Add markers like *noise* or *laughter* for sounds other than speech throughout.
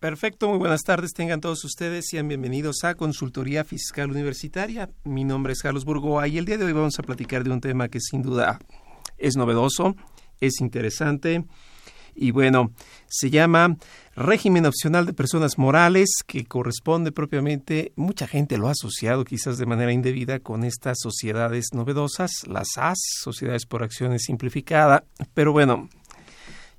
Perfecto, muy buenas tardes, tengan todos ustedes, sean bienvenidos a Consultoría Fiscal Universitaria. Mi nombre es Carlos Burgoa y el día de hoy vamos a platicar de un tema que sin duda es novedoso, es interesante y bueno, se llama régimen opcional de personas morales que corresponde propiamente, mucha gente lo ha asociado quizás de manera indebida con estas sociedades novedosas, las AS, Sociedades por Acciones Simplificada, pero bueno,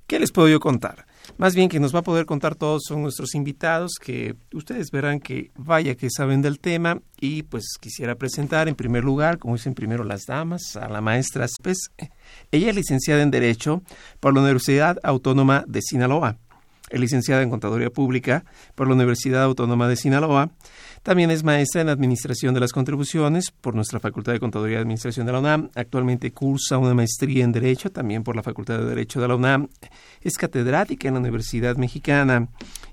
¿qué les puedo yo contar? Más bien que nos va a poder contar todos son nuestros invitados que ustedes verán que vaya que saben del tema y pues quisiera presentar en primer lugar, como dicen primero las damas, a la maestra Spes. Ella es licenciada en Derecho por la Universidad Autónoma de Sinaloa. Es licenciada en Contaduría Pública por la Universidad Autónoma de Sinaloa. También es maestra en Administración de las Contribuciones por nuestra Facultad de Contaduría y Administración de la UNAM. Actualmente cursa una maestría en Derecho, también por la Facultad de Derecho de la UNAM. Es catedrática en la Universidad Mexicana.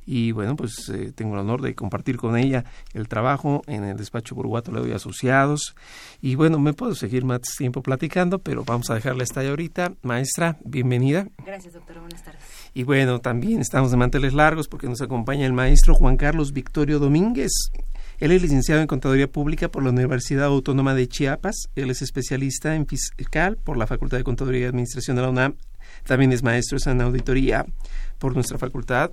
Y bueno, pues eh, tengo el honor de compartir con ella el trabajo en el despacho Burguato Ledo y Asociados. Y bueno, me puedo seguir más tiempo platicando, pero vamos a dejarla hasta ahí ahorita. Maestra, bienvenida. Gracias, doctora. Buenas tardes. Y bueno, también estamos de manteles largos porque nos acompaña el maestro Juan Carlos Victorio Domínguez. Él es licenciado en Contaduría Pública por la Universidad Autónoma de Chiapas. Él es especialista en fiscal por la Facultad de Contaduría y Administración de la UNAM. También es maestro en auditoría por nuestra facultad.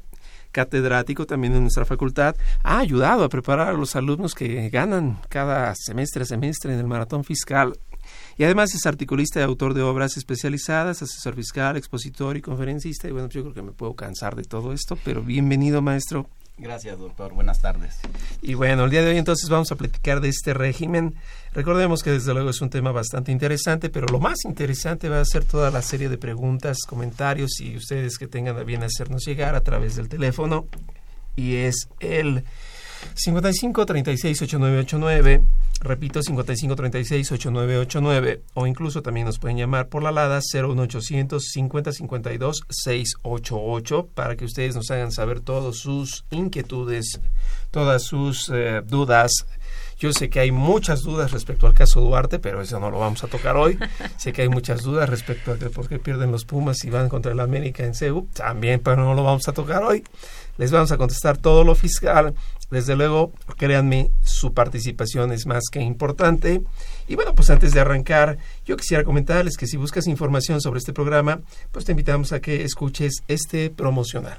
Catedrático también en nuestra facultad. Ha ayudado a preparar a los alumnos que ganan cada semestre a semestre en el maratón fiscal. Y además es articulista y autor de obras especializadas, asesor fiscal, expositor y conferencista. Y bueno, yo creo que me puedo cansar de todo esto, pero bienvenido, maestro. Gracias, doctor. Buenas tardes. Y bueno, el día de hoy entonces vamos a platicar de este régimen. Recordemos que desde luego es un tema bastante interesante, pero lo más interesante va a ser toda la serie de preguntas, comentarios y ustedes que tengan a bien hacernos llegar a través del teléfono. Y es el 55 36 8989, repito 55 36 8989 o incluso también nos pueden llamar por la alada 01800 50 52 688 para que ustedes nos hagan saber todas sus inquietudes, todas sus eh, dudas. Yo sé que hay muchas dudas respecto al caso Duarte, pero eso no lo vamos a tocar hoy. *laughs* sé que hay muchas dudas respecto a que por qué pierden los Pumas y van contra el América en CEU, también, pero no lo vamos a tocar hoy. Les vamos a contestar todo lo fiscal. Desde luego, créanme, su participación es más que importante. Y bueno, pues antes de arrancar, yo quisiera comentarles que si buscas información sobre este programa, pues te invitamos a que escuches este promocional.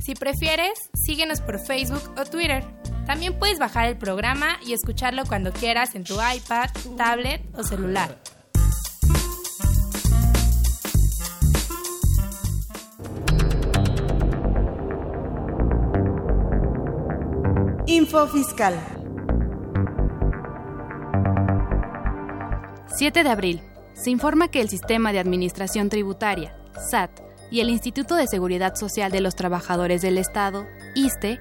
Si prefieres, síguenos por Facebook o Twitter. También puedes bajar el programa y escucharlo cuando quieras en tu iPad, tablet o celular. Info Fiscal. 7 de abril. Se informa que el Sistema de Administración Tributaria, SAT, y el Instituto de Seguridad Social de los Trabajadores del Estado, ISTE,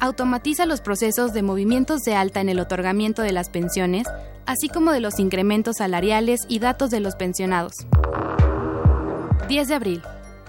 automatiza los procesos de movimientos de alta en el otorgamiento de las pensiones, así como de los incrementos salariales y datos de los pensionados. 10 de abril.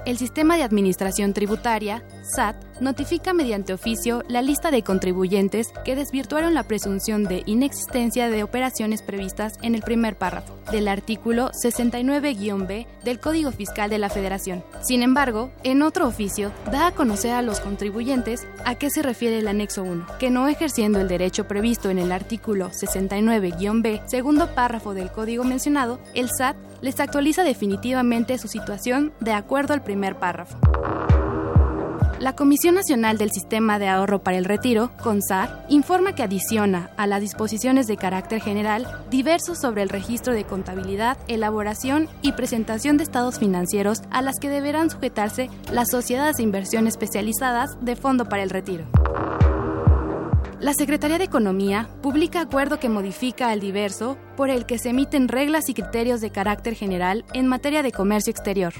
El Sistema de Administración Tributaria, SAT, notifica mediante oficio la lista de contribuyentes que desvirtuaron la presunción de inexistencia de operaciones previstas en el primer párrafo del artículo 69-B del Código Fiscal de la Federación. Sin embargo, en otro oficio, da a conocer a los contribuyentes a qué se refiere el anexo 1, que no ejerciendo el derecho previsto en el artículo 69-B, segundo párrafo del código mencionado, el SAT les actualiza definitivamente su situación de acuerdo al primer párrafo. La Comisión Nacional del Sistema de Ahorro para el Retiro, CONSAR, informa que adiciona a las disposiciones de carácter general diversos sobre el registro de contabilidad, elaboración y presentación de estados financieros a las que deberán sujetarse las sociedades de inversión especializadas de Fondo para el Retiro. La Secretaría de Economía publica acuerdo que modifica al diverso por el que se emiten reglas y criterios de carácter general en materia de comercio exterior.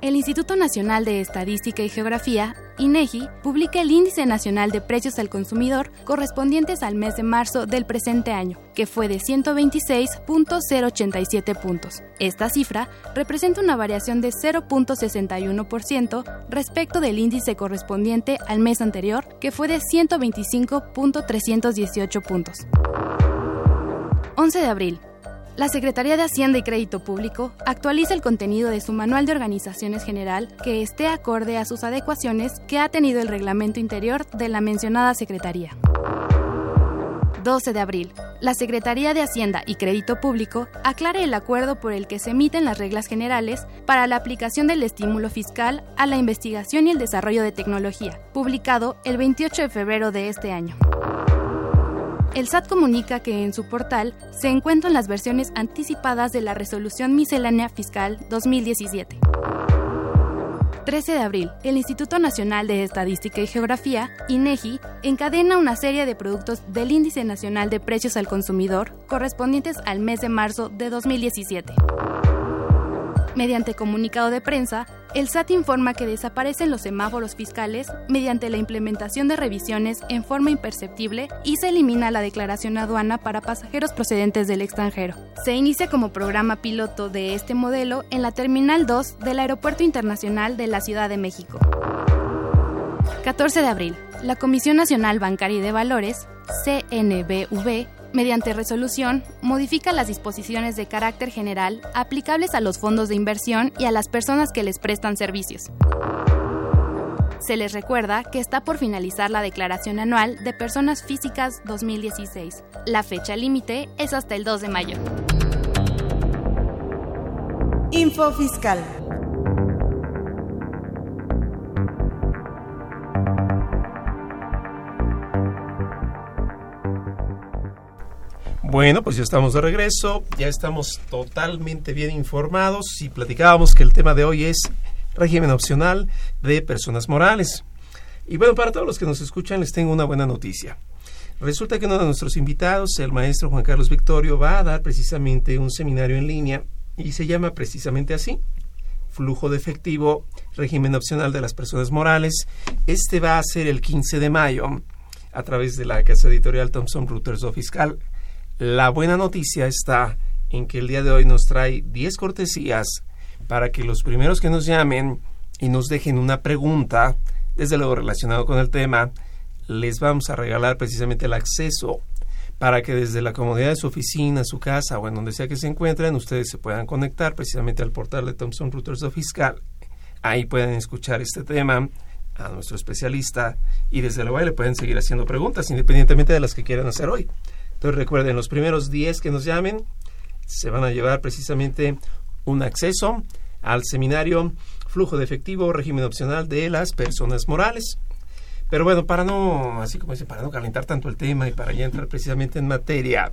El Instituto Nacional de Estadística y Geografía, INEGI, publica el Índice Nacional de Precios al Consumidor correspondientes al mes de marzo del presente año, que fue de 126.087 puntos. Esta cifra representa una variación de 0.61% respecto del índice correspondiente al mes anterior, que fue de 125.318 puntos. 11 de abril. La Secretaría de Hacienda y Crédito Público actualiza el contenido de su Manual de Organizaciones General que esté acorde a sus adecuaciones que ha tenido el reglamento interior de la mencionada Secretaría. 12 de abril. La Secretaría de Hacienda y Crédito Público aclara el acuerdo por el que se emiten las reglas generales para la aplicación del estímulo fiscal a la investigación y el desarrollo de tecnología, publicado el 28 de febrero de este año. El SAT comunica que en su portal se encuentran las versiones anticipadas de la Resolución Miscelánea Fiscal 2017. 13 de abril, el Instituto Nacional de Estadística y Geografía, INEGI, encadena una serie de productos del Índice Nacional de Precios al Consumidor correspondientes al mes de marzo de 2017. Mediante comunicado de prensa, el SAT informa que desaparecen los semáforos fiscales mediante la implementación de revisiones en forma imperceptible y se elimina la declaración aduana para pasajeros procedentes del extranjero. Se inicia como programa piloto de este modelo en la Terminal 2 del Aeropuerto Internacional de la Ciudad de México. 14 de abril. La Comisión Nacional Bancaria y de Valores, CNBV, mediante resolución, modifica las disposiciones de carácter general aplicables a los fondos de inversión y a las personas que les prestan servicios. Se les recuerda que está por finalizar la declaración anual de personas físicas 2016. La fecha límite es hasta el 2 de mayo. Info Fiscal. Bueno, pues ya estamos de regreso, ya estamos totalmente bien informados y platicábamos que el tema de hoy es régimen opcional de personas morales. Y bueno, para todos los que nos escuchan les tengo una buena noticia. Resulta que uno de nuestros invitados, el maestro Juan Carlos Victorio, va a dar precisamente un seminario en línea y se llama precisamente así, flujo de efectivo, régimen opcional de las personas morales. Este va a ser el 15 de mayo a través de la casa editorial Thomson Reuters o Fiscal. La buena noticia está en que el día de hoy nos trae 10 cortesías para que los primeros que nos llamen y nos dejen una pregunta, desde luego relacionado con el tema, les vamos a regalar precisamente el acceso para que desde la comodidad de su oficina, su casa o en donde sea que se encuentren, ustedes se puedan conectar precisamente al portal de Thomson Reuters Fiscal. Ahí pueden escuchar este tema a nuestro especialista y desde luego le pueden seguir haciendo preguntas independientemente de las que quieran hacer hoy. Entonces recuerden, los primeros 10 que nos llamen se van a llevar precisamente un acceso al seminario Flujo de Efectivo, régimen opcional de las personas morales. Pero bueno, para no, así como dice, para no calentar tanto el tema y para ya entrar precisamente en materia,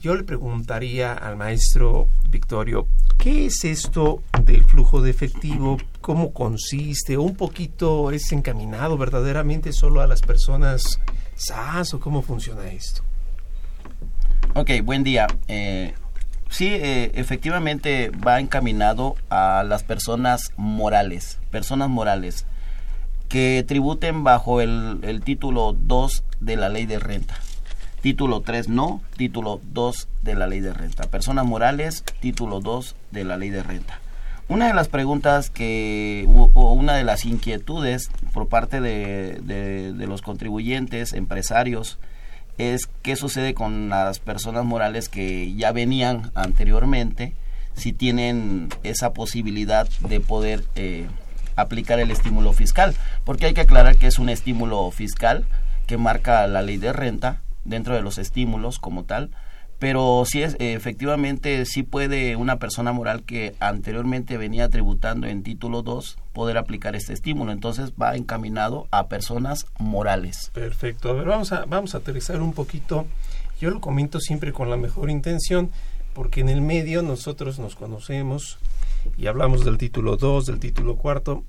yo le preguntaría al maestro Victorio, ¿qué es esto del flujo de efectivo? ¿Cómo consiste? ¿O un poquito es encaminado verdaderamente solo a las personas SAS o cómo funciona esto? Ok, buen día. Eh, sí, eh, efectivamente va encaminado a las personas morales, personas morales que tributen bajo el, título 2 de la ley de renta. Título 3 no, título 2 de la ley de renta. Personas morales, título 2 de la ley de renta. Una de las preguntas que, o una de las inquietudes por parte de, de, los contribuyentes, empresarios, es qué sucede con las personas morales que ya venían anteriormente, si tienen esa posibilidad de poder eh, aplicar el estímulo fiscal, porque hay que aclarar que es un estímulo fiscal que marca la ley de renta dentro de los estímulos como tal, pero sí es efectivamente sí puede una persona moral que anteriormente venía tributando en título 2 poder aplicar este estímulo. Entonces va encaminado a personas morales. Perfecto. A ver vamos a vamos a aterrizar un poquito. Yo lo comento siempre con la mejor intención porque en el medio nosotros nos conocemos y hablamos del título 2 del título cuarto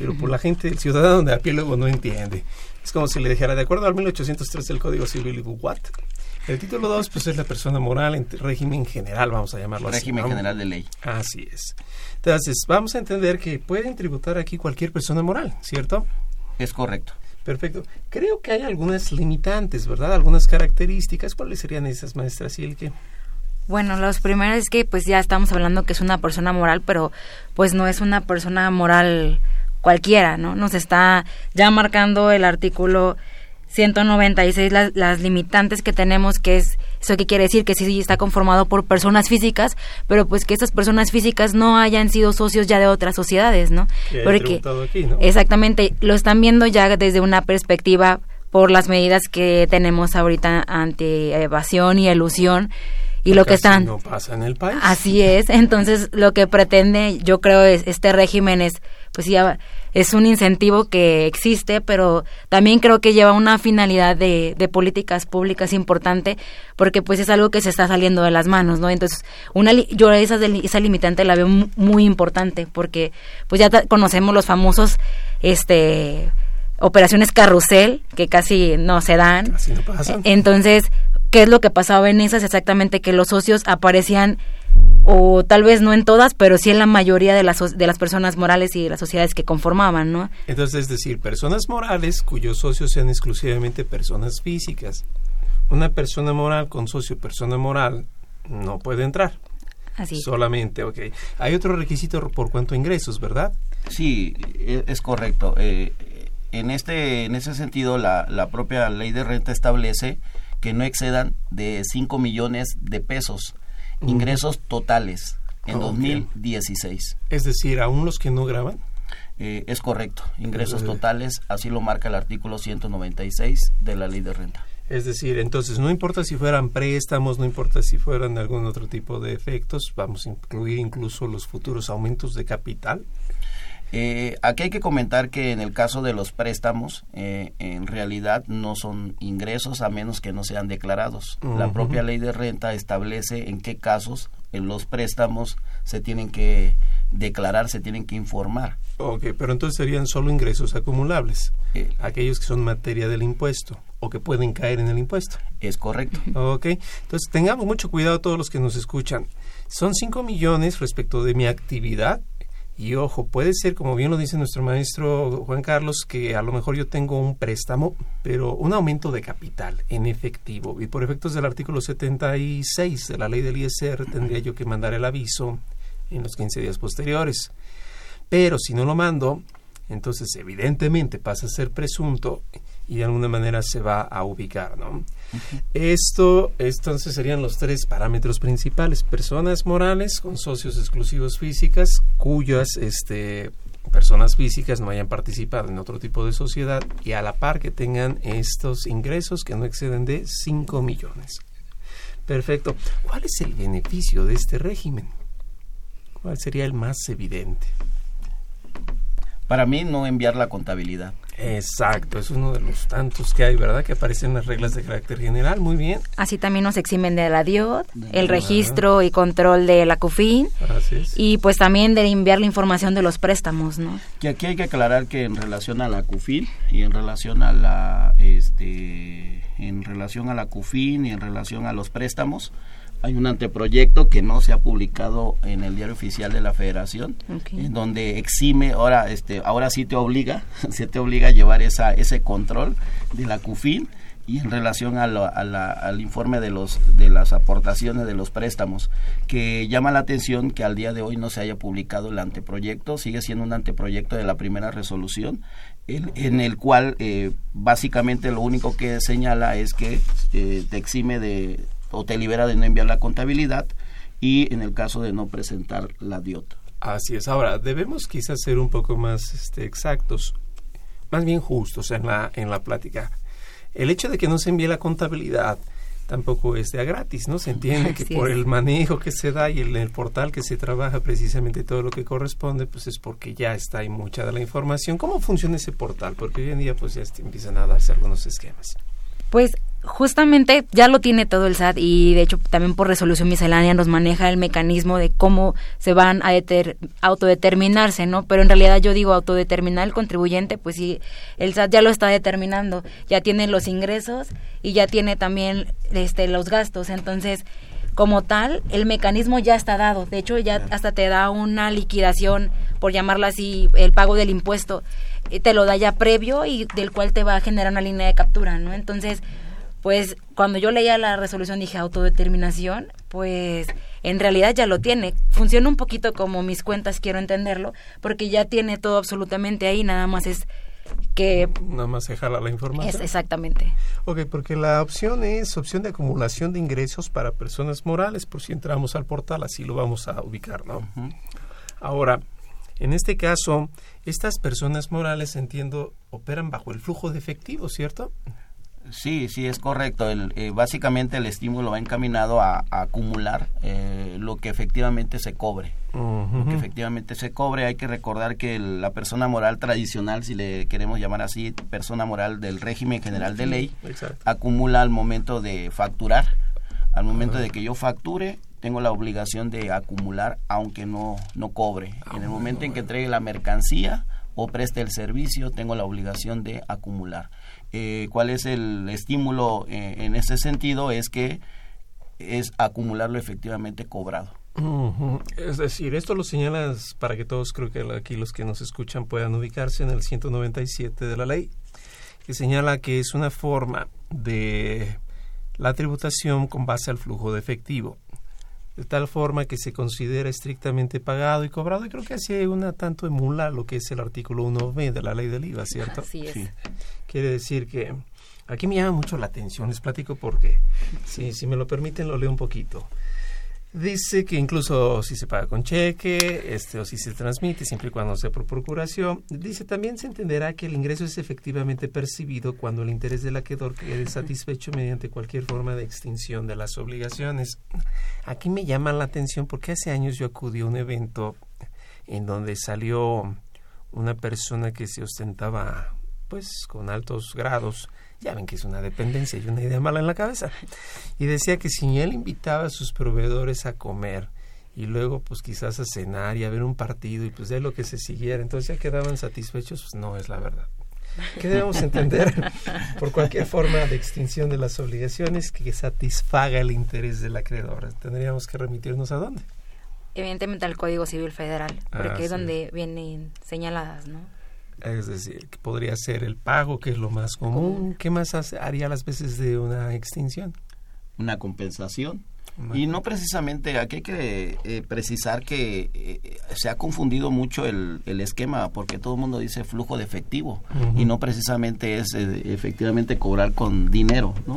pero por la gente el ciudadano de a pie luego no entiende. Es como si le dijera de acuerdo al 1803 del Código Civil what el título 2 pues es la persona moral en régimen general, vamos a llamarlo así. Régimen general de ley. Así es. Entonces, vamos a entender que pueden tributar aquí cualquier persona moral, ¿cierto? Es correcto. Perfecto. Creo que hay algunas limitantes, ¿verdad? Algunas características. ¿Cuáles serían esas, maestra Silke? Bueno, los primeros es que pues ya estamos hablando que es una persona moral, pero pues no es una persona moral cualquiera, ¿no? Nos está ya marcando el artículo 196 las, las limitantes que tenemos, que es eso que quiere decir que sí está conformado por personas físicas, pero pues que esas personas físicas no hayan sido socios ya de otras sociedades, ¿no? Porque exactamente lo están viendo ya desde una perspectiva por las medidas que tenemos ahorita ante evasión y elusión y lo que están no pasa en el país. Así es, entonces lo que pretende, yo creo es este régimen es pues ya es un incentivo que existe, pero también creo que lleva una finalidad de, de, políticas públicas importante, porque pues es algo que se está saliendo de las manos, ¿no? Entonces, una yo esa, esa limitante la veo muy importante, porque pues ya conocemos los famosos, este operaciones carrusel que casi no se dan. Entonces, ¿qué es lo que pasaba en esas? Exactamente que los socios aparecían o tal vez no en todas, pero sí en la mayoría de las, de las personas morales y de las sociedades que conformaban, ¿no? Entonces, es decir, personas morales cuyos socios sean exclusivamente personas físicas. Una persona moral con socio persona moral no puede entrar. Así. Solamente, ok. Hay otro requisito por cuanto a ingresos, ¿verdad? Sí, e, es correcto. Eh, en, este, en ese sentido, la, la propia ley de renta establece que no excedan de 5 millones de pesos ingresos totales en 2016. Es decir, aún los que no graban. Eh, es correcto, ingresos totales, así lo marca el artículo 196 de la ley de renta. Es decir, entonces no importa si fueran préstamos, no importa si fueran algún otro tipo de efectos, vamos a incluir incluso los futuros aumentos de capital. Eh, aquí hay que comentar que en el caso de los préstamos, eh, en realidad no son ingresos a menos que no sean declarados. La propia ley de renta establece en qué casos en los préstamos se tienen que declarar, se tienen que informar. Ok, pero entonces serían solo ingresos acumulables, eh, aquellos que son materia del impuesto o que pueden caer en el impuesto. Es correcto. Ok, entonces tengamos mucho cuidado todos los que nos escuchan. Son 5 millones respecto de mi actividad y ojo, puede ser, como bien lo dice nuestro maestro Juan Carlos, que a lo mejor yo tengo un préstamo, pero un aumento de capital en efectivo. Y por efectos del artículo 76 de la ley del ISR tendría yo que mandar el aviso en los 15 días posteriores. Pero si no lo mando, entonces evidentemente pasa a ser presunto y de alguna manera se va a ubicar, ¿no? Esto, entonces serían los tres parámetros principales: personas morales con socios exclusivos físicas, cuyas este, personas físicas no hayan participado en otro tipo de sociedad y a la par que tengan estos ingresos que no exceden de 5 millones. Perfecto. ¿Cuál es el beneficio de este régimen? ¿Cuál sería el más evidente? Para mí no enviar la contabilidad. Exacto, es uno de los tantos que hay, ¿verdad? Que aparecen en las reglas de carácter general, muy bien. Así también nos eximen de la DIOT, el registro y control de la CUFIN y pues también de enviar la información de los préstamos, ¿no? Que aquí hay que aclarar que en relación a la CUFIN y en relación a la este en relación a la CUFIN y en relación a los préstamos, hay un anteproyecto que no se ha publicado en el diario oficial de la Federación, en donde exime, ahora este ahora sí te obliga, *laughs* se te obliga a llevar esa ese control de la CUFIN y en relación a al informe de los de las aportaciones de los préstamos que llama la atención que al día de hoy no se haya publicado el anteproyecto sigue siendo un anteproyecto de la primera resolución en, el cual eh, básicamente lo único que señala es que eh, te exime de o te libera de no enviar la contabilidad y en el caso de no presentar la DIOT. Así es. Ahora, debemos quizás ser un poco más este, exactos, más bien justos en la, en la plática. El hecho de que no se envíe la contabilidad tampoco es de a gratis, ¿no? Se entiende que por el manejo que se da y en el portal que se trabaja precisamente todo lo que corresponde, pues es porque ya está ahí mucha de la información. ¿Cómo funciona ese portal? Porque hoy en día pues ya empiezan a darse algunos esquemas. Pues justamente ya lo tiene todo el SAT y de hecho también por resolución miscelánea nos maneja el mecanismo de cómo se van a autodeterminarse, ¿no? Pero en realidad yo digo autodeterminar el contribuyente, pues sí, el SAT ya lo está determinando, ya tiene los ingresos y ya tiene también este los gastos, entonces como tal, el mecanismo ya está dado. De hecho, ya hasta te da una liquidación, por llamarla así, el pago del impuesto, te lo da ya previo y del cual te va a generar una línea de captura, ¿no? Entonces, pues cuando yo leía la resolución dije autodeterminación, pues en realidad ya lo tiene. Funciona un poquito como mis cuentas, quiero entenderlo, porque ya tiene todo absolutamente ahí, nada más es que... Nada más se jala la información. Es exactamente. Ok, porque la opción es opción de acumulación de ingresos para personas morales, por si entramos al portal, así lo vamos a ubicar, ¿no? Ahora, en este caso, estas personas morales, entiendo, operan bajo el flujo de efectivo, ¿cierto? Sí, sí, es correcto. El, eh, básicamente el estímulo va encaminado a, acumular eh, lo que efectivamente se cobre. Lo que efectivamente se cobre. Hay que recordar que la persona moral tradicional, si le queremos llamar así, persona moral del régimen general de ley, acumula al momento de facturar. Al momento de que yo facture, tengo la obligación de acumular aunque no, no cobre. en el momento en que entregue la mercancía o preste el servicio, tengo la obligación de acumular. Eh, cuál es el estímulo eh, en ese sentido es que es acumularlo efectivamente cobrado. Es decir, esto lo señalas para que todos, creo que aquí los que nos escuchan puedan ubicarse en el 197 de la ley, que señala que es una forma de la tributación con base al flujo de efectivo de tal forma que se considera estrictamente pagado y cobrado. Y creo que así una tanto emula lo que es el artículo 1b de la ley del IVA, ¿cierto? Sí. Quiere decir que aquí me llama mucho la atención, les platico por qué. Sí, si me lo permiten, lo leo un poquito. Dice que incluso si se paga con cheque, este, o si se transmite, siempre y cuando sea por procuración, dice también se entenderá que el ingreso es efectivamente percibido cuando el interés del acreedor quede satisfecho mediante cualquier forma de extinción de las obligaciones. Aquí me llama la atención porque hace años yo acudí a un evento en donde salió una persona que se ostentaba pues con altos grados ya ven que es una dependencia y una idea mala en la cabeza. Y decía que si él invitaba a sus proveedores a comer y luego pues quizás a cenar y a ver un partido y pues de lo que se siguiera, entonces ya quedaban satisfechos, pues no es la verdad. ¿Qué debemos entender *laughs* por cualquier forma de extinción de las obligaciones que satisfaga el interés del acreedor? Tendríamos que remitirnos a dónde? Evidentemente al Código Civil Federal, porque ah, es donde vienen señaladas, ¿no? Es decir, que podría ser el pago, que es lo más común. ¿Qué más haría las veces de una extinción? Una compensación. Y no precisamente, aquí hay que eh, precisar que eh, se ha confundido mucho el, el, esquema, porque todo el mundo dice flujo de efectivo, y no precisamente es eh, efectivamente cobrar con dinero, ¿no?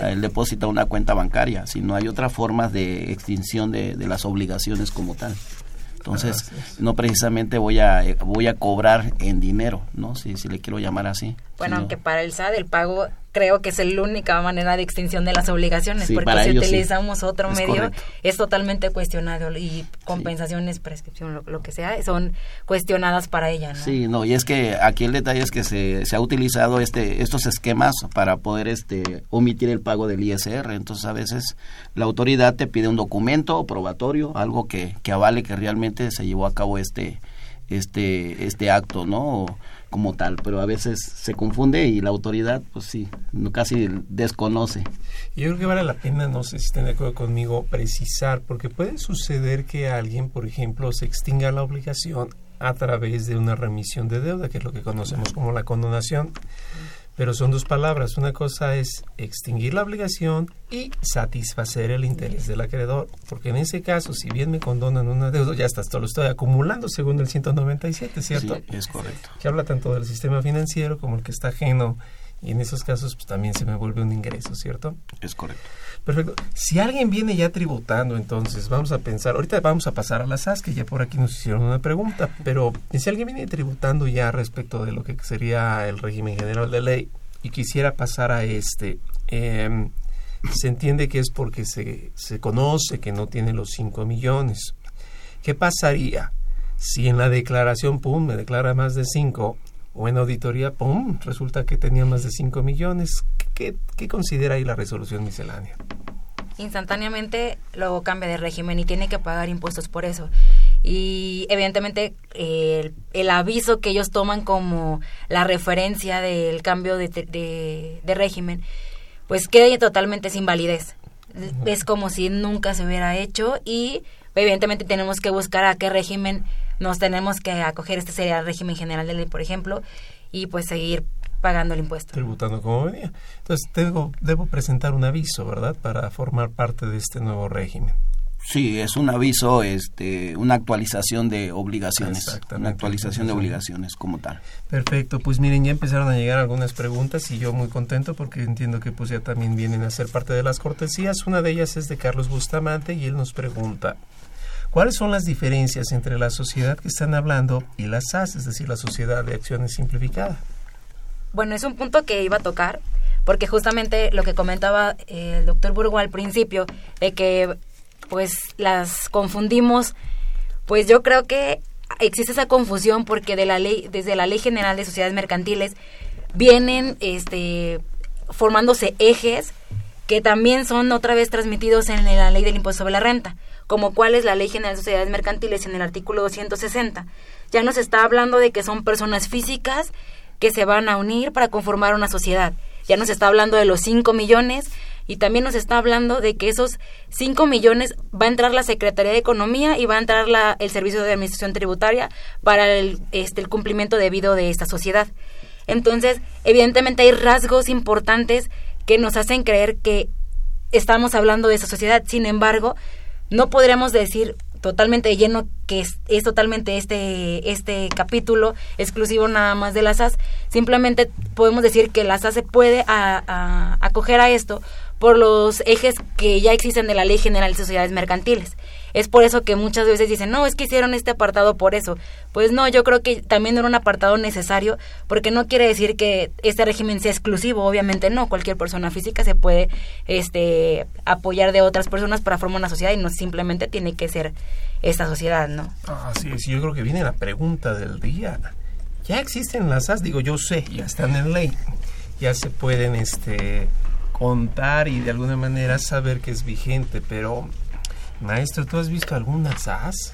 el depósito a una cuenta bancaria, sino hay otras formas de extinción de, de las obligaciones como tal. Entonces, no precisamente voy a voy a cobrar en dinero, ¿no? Si, si le quiero llamar así. Bueno, aunque para el SAD el pago creo que es la única manera de extinción de las obligaciones, porque si utilizamos otro medio es totalmente cuestionado y compensaciones, prescripción, lo, que sea, son cuestionadas para ella. ¿no? Sí, no, y es que aquí el detalle es que se, se ha utilizado este estos esquemas para poder este omitir el pago del ISR, entonces a veces la autoridad te pide un documento probatorio, algo que, que avale que realmente se llevó a cabo este este este acto, ¿no? Como tal, pero a veces se confunde y la autoridad, pues sí, casi desconoce. Yo creo que vale la pena, no sé si estén de acuerdo conmigo, precisar, porque puede suceder que alguien, por ejemplo, se extinga la obligación a través de una remisión de deuda, que es lo que conocemos como la condonación. Pero son dos palabras. Una cosa es extinguir la obligación y satisfacer el interés del acreedor. Porque en ese caso, si bien me condonan una deuda, ya hasta esto lo estoy acumulando según el 197, ¿cierto? Sí, es correcto. Que habla tanto del sistema financiero como el que está ajeno. Y en esos casos, pues también se me vuelve un ingreso, ¿cierto? Es correcto. Perfecto. Si alguien viene ya tributando, entonces vamos a pensar, ahorita vamos a pasar a las SAS, que ya por aquí nos hicieron una pregunta, pero si alguien viene tributando ya respecto de lo que sería el régimen general de ley y quisiera pasar a este, eh, se entiende que es porque se, se conoce que no tiene los 5 millones. ¿Qué pasaría si en la declaración, pum, me declara más de 5 o en auditoría, ¡pum!, resulta que tenía más de 5 millones. ¿Qué, ¿Qué, considera ahí la resolución miscelánea? Instantáneamente luego cambia de régimen y tiene que pagar impuestos por eso. Y evidentemente el, el, aviso que ellos toman como la referencia del cambio de, de, de régimen, pues queda totalmente sin validez. Es como si nunca se hubiera hecho y evidentemente tenemos que buscar a qué régimen nos tenemos que acoger. Este sería el régimen general de ley, por ejemplo, y pues seguir pagando el impuesto. Tributando como venía. Entonces, tengo, debo presentar un aviso, ¿verdad?, para formar parte de este nuevo régimen. Sí, es un aviso, este, una actualización de obligaciones, una actualización de obligaciones como tal. Perfecto, pues miren, ya empezaron a llegar algunas preguntas y yo muy contento porque entiendo que pues ya también vienen a ser parte de las cortesías. Una de ellas es de Carlos Bustamante y él nos pregunta, ¿cuáles son las diferencias entre la sociedad que están hablando y la SAS, es decir, la Sociedad de Acciones Simplificada? Bueno, es un punto que iba a tocar porque justamente lo que comentaba el doctor Burgo al principio, de que pues las confundimos, pues yo creo que existe esa confusión porque de la ley, desde la Ley General de Sociedades Mercantiles vienen este formándose ejes que también son otra vez transmitidos en la Ley del Impuesto sobre la Renta, como cuál es la Ley General de Sociedades Mercantiles en el artículo 260. Ya nos está hablando de que son personas físicas que se van a unir para conformar una sociedad. Ya nos está hablando de los 5 millones y también nos está hablando de que esos 5 millones va a entrar la Secretaría de Economía y va a entrar la, el Servicio de Administración Tributaria para el, este, el cumplimiento debido de esta sociedad. Entonces, evidentemente hay rasgos importantes que nos hacen creer que estamos hablando de esa sociedad. Sin embargo, no podremos decir totalmente lleno que es, totalmente este este capítulo exclusivo nada más de la SAS simplemente podemos decir que la SAS se puede a, acoger a esto por los ejes que ya existen de la Ley General de Sociedades Mercantiles. Es por eso que muchas veces dicen, no, es que hicieron este apartado por eso. Pues no, yo creo que también era un apartado necesario, porque no quiere decir que este régimen sea exclusivo, obviamente no, cualquier persona física se puede este, apoyar de otras personas para formar una sociedad y no simplemente tiene que ser esta sociedad, ¿no? Así es, yo creo que viene la pregunta del día. Ya existen las SAS, digo, yo sé, ya están en ley, ya se pueden, este contar y de alguna manera saber que es vigente, pero maestro, ¿tú has visto alguna SAS?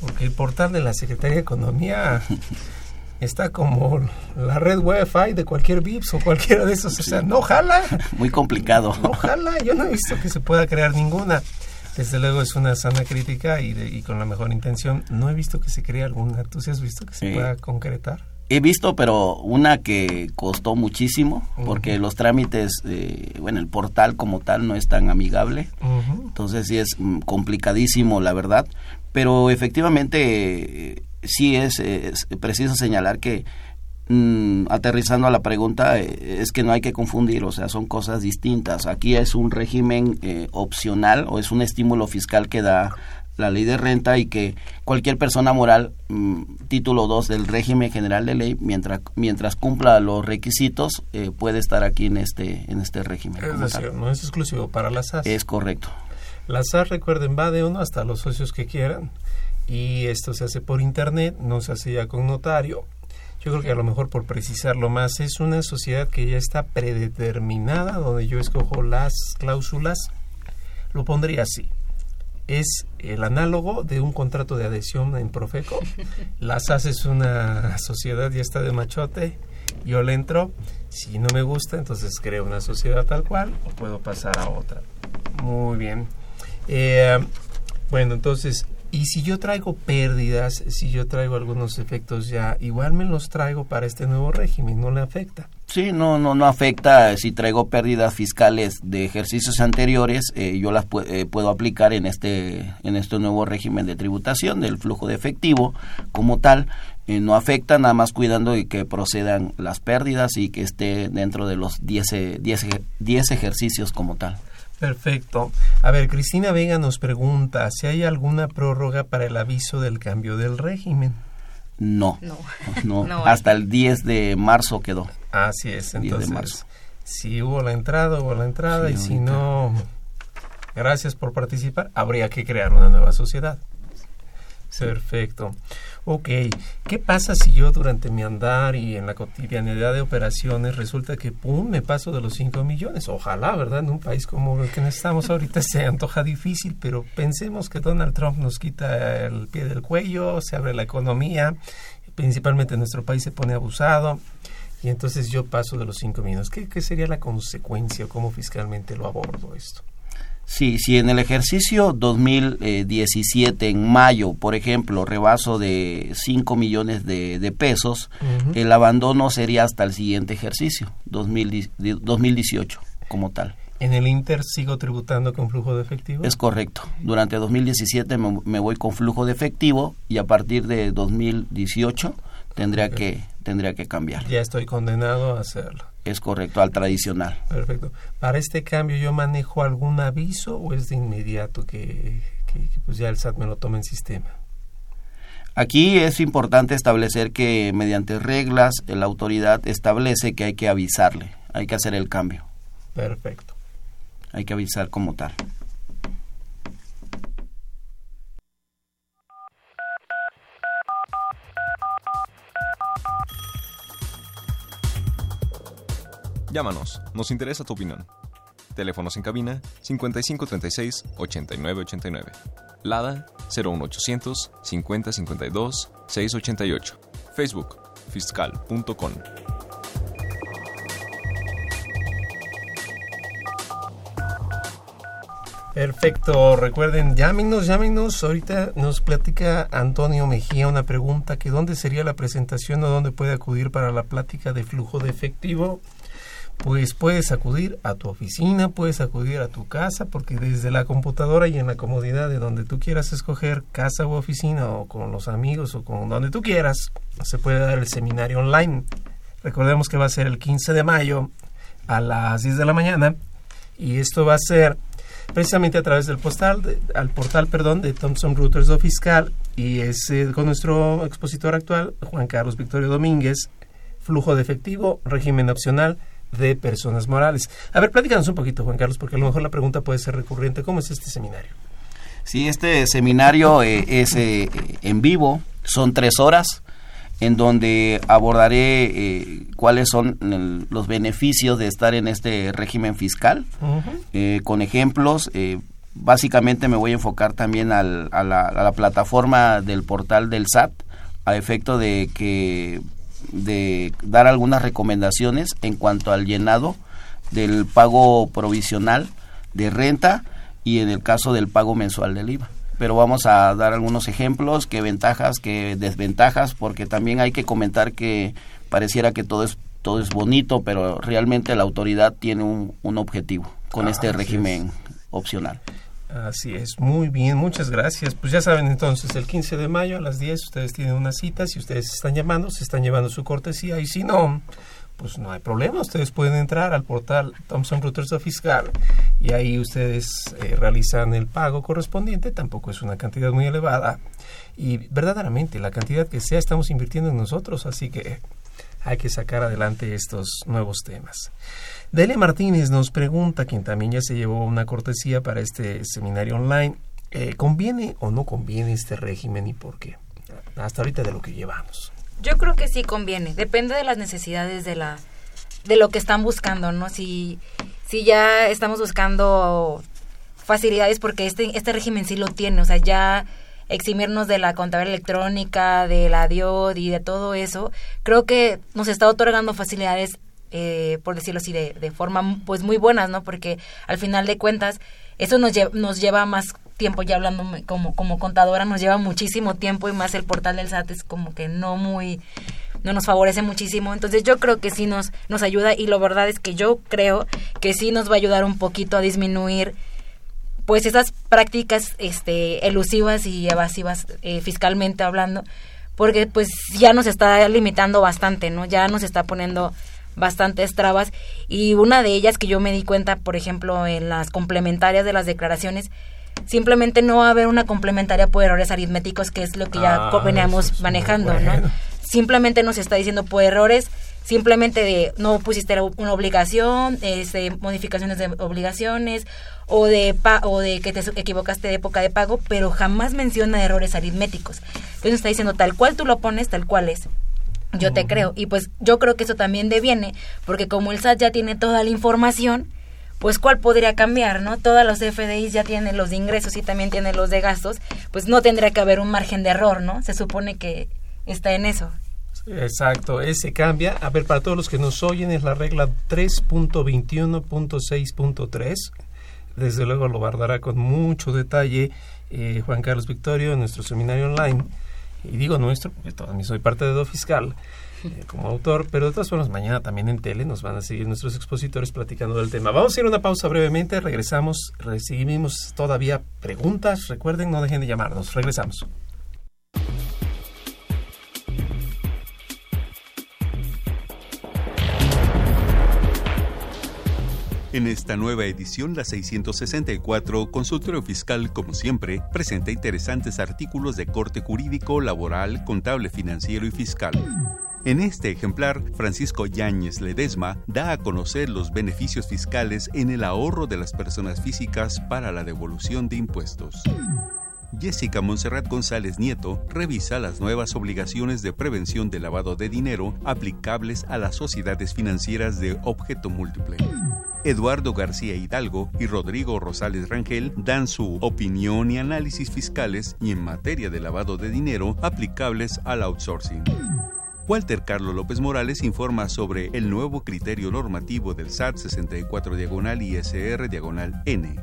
Porque el portal de la Secretaría de Economía *laughs* está como la red Wi-Fi de cualquier VIPS o cualquiera de esos, o sea, no jala. *laughs* Muy complicado. No jala, yo no he visto que se pueda crear ninguna. Desde luego es una sana crítica y, de, y con la mejor intención. No he visto que se cree alguna. ¿Tú sí has visto que se sí. pueda concretar? He visto, pero una que costó muchísimo, porque uh -huh. los trámites, eh, bueno, el portal como tal no es tan amigable, uh -huh. entonces sí es mm, complicadísimo, la verdad, pero efectivamente eh, sí es, es, preciso señalar que mm, aterrizando a la pregunta, eh, es que no hay que confundir, o sea, son cosas distintas. Aquí es un régimen eh, opcional o es un estímulo fiscal que da la ley de renta y que cualquier persona moral, mmm, título 2 del régimen general de ley, mientras, mientras cumpla los requisitos, eh, puede estar aquí en este, en este régimen. Es decir, tal. no es exclusivo para las SAS. Es correcto. La SAS, recuerden, va de uno hasta los socios que quieran y esto se hace por internet, no se hace ya con notario. Yo creo que a lo mejor por precisarlo más, es una sociedad que ya está predeterminada, donde yo escojo las cláusulas, lo pondría así es el análogo de un contrato de adhesión en Profeco. *laughs* Las haces una sociedad, ya está de machote, yo le entro, si no me gusta, entonces creo una sociedad tal cual o puedo pasar a otra. Muy bien. Eh, bueno, entonces, Y si yo traigo pérdidas, si yo traigo algunos efectos ya, igual me los traigo para este nuevo régimen, no le afecta. Sí, no, no, no afecta si traigo pérdidas fiscales de ejercicios anteriores, eh, yo las eh, puedo aplicar en este, en este nuevo régimen de tributación del flujo de efectivo como tal. Eh, no afecta, nada más cuidando de que procedan las pérdidas y que esté dentro de los 10 10 ejercicios como tal. Perfecto. A ver, Cristina Vega nos pregunta si hay alguna prórroga para el aviso del cambio del régimen. No, *laughs* *laughs* no, hasta el 10 de marzo quedó. Así es, entonces, si hubo la entrada, hubo la entrada, y si no, gracias por participar, habría que crear una nueva sociedad. Perfecto. Ok, ¿qué pasa si yo durante mi andar y en la cotidianidad de operaciones resulta que, ¡pum!, me paso de los 5 millones? Ojalá, ¿verdad? En un país como el que estamos ahorita se antoja difícil, pero pensemos que Donald Trump nos quita el pie del cuello, se abre la economía, principalmente nuestro país se pone abusado y entonces yo paso de los 5 millones. ¿Qué, ¿Qué sería la consecuencia o cómo fiscalmente lo abordo esto? Sí, si en el ejercicio 2017, en mayo, por ejemplo, rebaso de 5 millones de, pesos, el abandono sería hasta el siguiente ejercicio, 2018, como tal. ¿En el Inter sigo tributando con flujo de efectivo? Es correcto. Durante 2017 me, voy con flujo de efectivo y a partir de 2018 tendría, que, tendría que cambiar. Ya estoy condenado a hacerlo. Es correcto, al tradicional. Perfecto. ¿Para este cambio yo manejo algún aviso o es de inmediato que, pues ya el SAT me lo toma en sistema? Aquí es importante establecer que mediante reglas la autoridad establece que hay que avisarle, hay que hacer el cambio. Perfecto. Hay que avisar como tal. Llámanos, nos interesa tu opinión. Teléfonos en cabina 5536 8989. Lada 01800 5052 688. Facebook fiscal.com. Perfecto, recuerden, llámenos, llámenos. Ahorita nos platica Antonio Mejía una pregunta que dónde sería la presentación o dónde puede acudir para la plática de flujo de efectivo pues puedes acudir a tu oficina, puedes acudir a tu casa, porque desde la computadora y en la comodidad de donde tú quieras escoger casa u oficina o con los amigos o con donde tú quieras, se puede dar el seminario online. Recordemos que va a ser el 15 de mayo a las 10 de la mañana y esto va a ser precisamente a través del postal, al portal, perdón, de Thomson Reuters o Fiscal y es eh, con nuestro expositor actual, Juan Carlos Victorio Domínguez, flujo de efectivo, régimen opcional, de personas morales. A ver, platícanos un poquito, Juan Carlos, porque a lo mejor la pregunta puede ser recurrente. ¿Cómo es este seminario? Sí, este seminario eh, es eh, en vivo, son tres horas, en donde abordaré eh, cuáles son los beneficios de estar en este régimen fiscal, con ejemplos. básicamente me voy a enfocar también al, a, la, a la plataforma del portal del SAT, a efecto de que de dar algunas recomendaciones en cuanto al llenado del pago provisional de renta y en el caso del pago mensual del IVA. Pero vamos a dar algunos ejemplos, qué ventajas, qué desventajas, porque también hay que comentar que pareciera que todo es todo es bonito, pero realmente la autoridad tiene un, un objetivo con este régimen opcional. Así es, muy bien, muchas gracias. Pues ya saben entonces, el 15 de mayo a las 10 ustedes tienen una cita, si ustedes están llamando, se están llevando su cortesía y si no, pues no hay problema, ustedes pueden entrar al portal Thomson Reuters Fiscal y ahí ustedes eh, realizan el pago correspondiente, tampoco es una cantidad muy elevada y verdaderamente la cantidad que sea estamos invirtiendo en nosotros, así que hay que sacar adelante estos nuevos temas. Delia Martínez nos pregunta, quien también ya se llevó una cortesía para este seminario online, eh, ¿conviene o no conviene este régimen y por qué? Hasta ahorita de lo que llevamos. Yo creo que sí conviene, depende de las necesidades de la de lo que están buscando, ¿no? Si si ya estamos buscando facilidades porque este este régimen sí lo tiene, o sea, ya eximirnos de la contabilidad electrónica, de la DIOD y de todo eso, creo que nos está otorgando facilidades eh, por decirlo así, de, de, forma pues muy buenas, ¿no? Porque al final de cuentas eso nos, lleva, nos lleva más tiempo ya hablando como, como contadora, nos lleva muchísimo tiempo y más el portal del SAT es como que no muy no nos favorece muchísimo. Entonces yo creo que sí nos, nos ayuda y la verdad es que yo creo que sí nos va a ayudar un poquito a disminuir pues esas prácticas este elusivas y evasivas eh, fiscalmente hablando porque pues ya nos está limitando bastante no ya nos está poniendo bastantes trabas y una de ellas que yo me di cuenta por ejemplo en las complementarias de las declaraciones simplemente no va a haber una complementaria por errores aritméticos que es lo que ya ah, veníamos manejando no *laughs* simplemente nos está diciendo por errores simplemente de no pusiste una obligación, este, modificaciones de obligaciones o de o de que te equivocaste de época de pago, pero jamás menciona errores aritméticos. Entonces está diciendo tal cual tú lo pones, tal cual es. Yo te creo. Y pues yo creo que eso también deviene, porque como el SAT ya tiene toda la información, pues cuál podría cambiar, ¿no? Todas los FDIs ya tienen los de ingresos y también tienen los de gastos, pues no tendría que haber un margen de error, ¿no? Se supone que está en eso. Exacto, ese cambia. A ver, para todos los que nos oyen es la regla 3.21.6.3. Desde luego lo guardará con mucho detalle eh, Juan Carlos Victorio en nuestro seminario online. Y digo nuestro porque también soy parte de Do Fiscal eh, como autor, pero de todas formas mañana también en tele nos van a seguir nuestros expositores platicando del tema. Vamos a ir a una pausa brevemente, regresamos, recibimos todavía preguntas. Recuerden, no dejen de llamarnos. Regresamos. En esta nueva edición, la 664, Consultorio Fiscal, como siempre, presenta interesantes artículos de corte jurídico, laboral, contable, financiero y fiscal. En este ejemplar, Francisco Yáñez Ledesma da a conocer los beneficios fiscales en el ahorro de las personas físicas para la devolución de impuestos. Jessica Monserrat González Nieto revisa las nuevas obligaciones de prevención de lavado de dinero aplicables a las sociedades financieras de objeto múltiple. Eduardo García Hidalgo y Rodrigo Rosales Rangel dan su opinión y análisis fiscales y en materia de lavado de dinero aplicables al outsourcing. Walter Carlos López Morales informa sobre el nuevo criterio normativo del SAT 64 diagonal ISR diagonal N.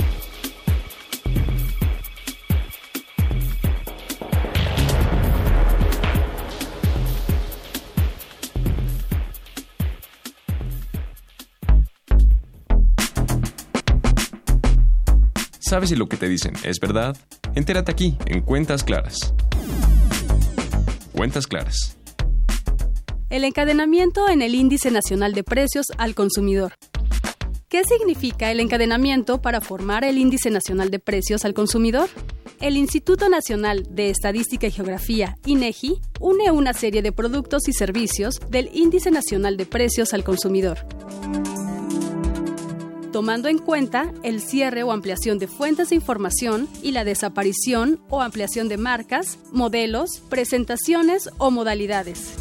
¿Sabes si lo que te dicen es verdad? Entérate aquí, en Cuentas Claras. Cuentas Claras. El encadenamiento en el Índice Nacional de Precios al Consumidor. ¿Qué significa el encadenamiento para formar el Índice Nacional de Precios al Consumidor? El Instituto Nacional de Estadística y Geografía, INEGI, une una serie de productos y servicios del Índice Nacional de Precios al Consumidor tomando en cuenta el cierre o ampliación de fuentes de información y la desaparición o ampliación de marcas, modelos, presentaciones o modalidades.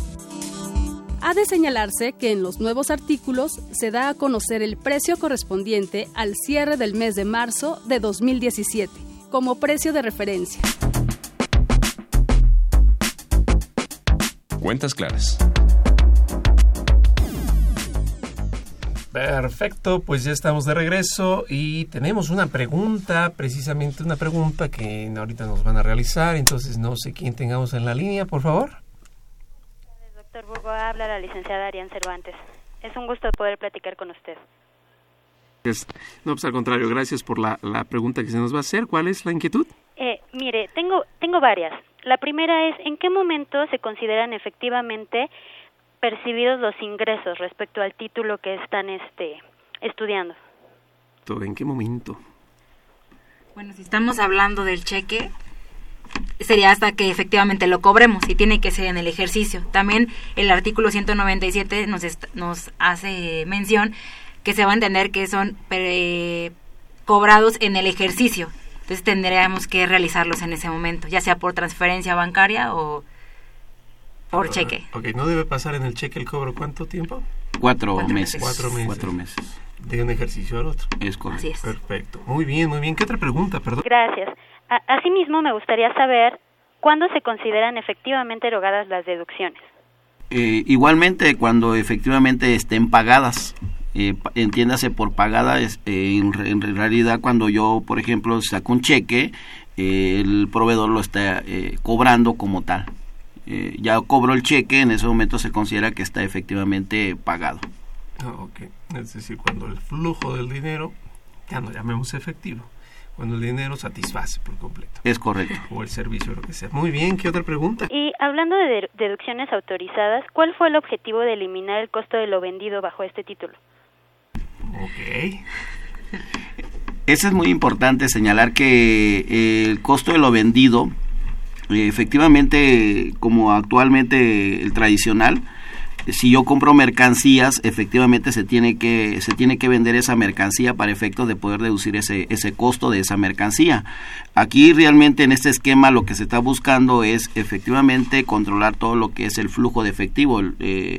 Ha de señalarse que en los nuevos artículos se da a conocer el precio correspondiente al cierre del mes de marzo de 2017 como precio de referencia. Cuentas claras. Perfecto, pues ya estamos de regreso y tenemos una pregunta, precisamente una pregunta que ahorita nos van a realizar, entonces no sé quién tengamos en la línea, por favor. Doctor Burgo, habla la licenciada Arián Cervantes. Es un gusto poder platicar con usted. no, pues al contrario, gracias por la, la, pregunta que se nos va a hacer. ¿Cuál es la inquietud? Eh, mire, tengo, tengo varias. La primera es, ¿en qué momento se consideran efectivamente percibidos los ingresos respecto al título que están este estudiando. ¿En qué momento? Bueno, si estamos hablando del cheque, sería hasta que efectivamente lo cobremos y tiene que ser en el ejercicio. También el artículo 197 nos, nos hace mención que se va a entender que son cobrados en el ejercicio. Entonces tendríamos que realizarlos en ese momento, ya sea por transferencia bancaria o Por cheque. Ok, ¿no debe pasar en el cheque el cobro cuánto tiempo? Cuatro, meses. Cuatro meses. Cuatro meses. De un ejercicio al otro. Es correcto. Así es. Perfecto. Muy bien, muy bien. ¿Qué otra pregunta? Perdón. Gracias. A- asimismo, me gustaría saber cuándo se consideran efectivamente erogadas las deducciones. Eh, igualmente, cuando efectivamente estén pagadas, eh, entiéndase por pagada, es, eh, en, en realidad cuando yo, por ejemplo, saco un cheque, eh, el proveedor lo está eh, cobrando como tal. Eh, ya cobro el cheque, en ese momento se considera que está efectivamente pagado. Ah, ok. Es decir, cuando el flujo del dinero, ya no llamemos efectivo, cuando el dinero satisface por completo. Es correcto. O el servicio, lo que sea. Muy bien, ¿qué otra pregunta? Y hablando de de- deducciones autorizadas, ¿cuál fue el objetivo de eliminar el costo de lo vendido bajo este título? Ok. Eso es muy importante señalar que eh, el costo de lo vendido, efectivamente, como actualmente el tradicional, eh, si yo compro mercancías, efectivamente se tiene que se tiene que vender esa mercancía para efectos de poder deducir ese ese costo de esa mercancía. Aquí realmente en este esquema lo que se está buscando es efectivamente controlar todo lo que es el flujo de efectivo. Eh,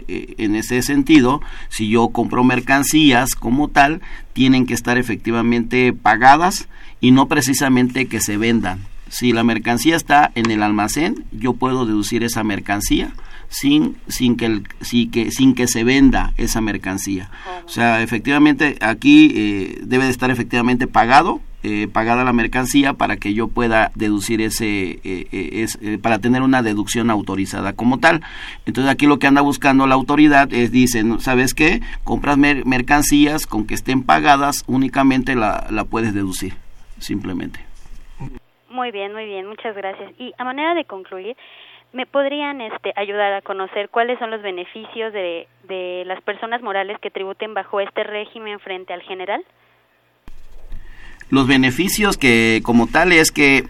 eh, en ese sentido, si yo compro mercancías como tal, tienen que estar efectivamente pagadas y no precisamente que se vendan. Si la mercancía está en el almacén, yo puedo deducir esa mercancía sin sin que el, sin que sin que se venda esa mercancía. O sea, efectivamente aquí eh, debe de estar efectivamente pagado eh, pagada la mercancía para que yo pueda deducir ese eh, eh, es, para tener una deducción autorizada como tal. Entonces aquí lo que anda buscando la autoridad es dicen, ¿sabes qué? Compras mer- mercancías con que estén pagadas únicamente la, la puedes deducir simplemente. Muy bien, muy bien, muchas gracias. Y a manera de concluir, ¿me podrían este, ayudar a conocer cuáles son los beneficios de, de las personas morales que tributen bajo este régimen frente al general? Los beneficios que como tal es que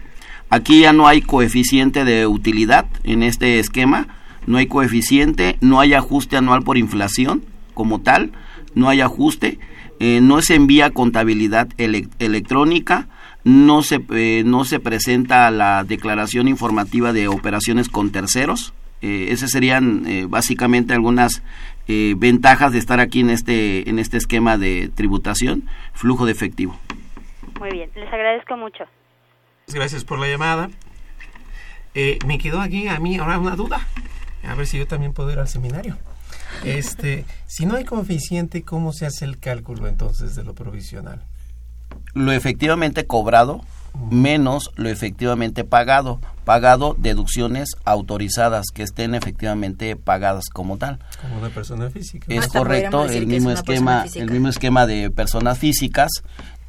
aquí ya no hay coeficiente de utilidad en este esquema, no hay coeficiente, no hay ajuste anual por inflación como tal, no hay ajuste, eh, no se envía contabilidad ele- electrónica, no se, eh, no se presenta la declaración informativa de operaciones con terceros. Eh, esas serían eh, básicamente algunas eh, ventajas de estar aquí en este, en este esquema de tributación, flujo de efectivo. Muy bien, les agradezco mucho. Gracias por la llamada. Eh, me quedó aquí a mí ahora una duda. A ver si yo también puedo ir al seminario. Este, si no hay coeficiente, ¿cómo se hace el cálculo entonces de lo provisional? Lo efectivamente cobrado menos lo efectivamente pagado. Pagado deducciones autorizadas que estén efectivamente pagadas como tal. Como una persona física. Es Hasta correcto, el es mismo esquema, el mismo esquema de personas físicas.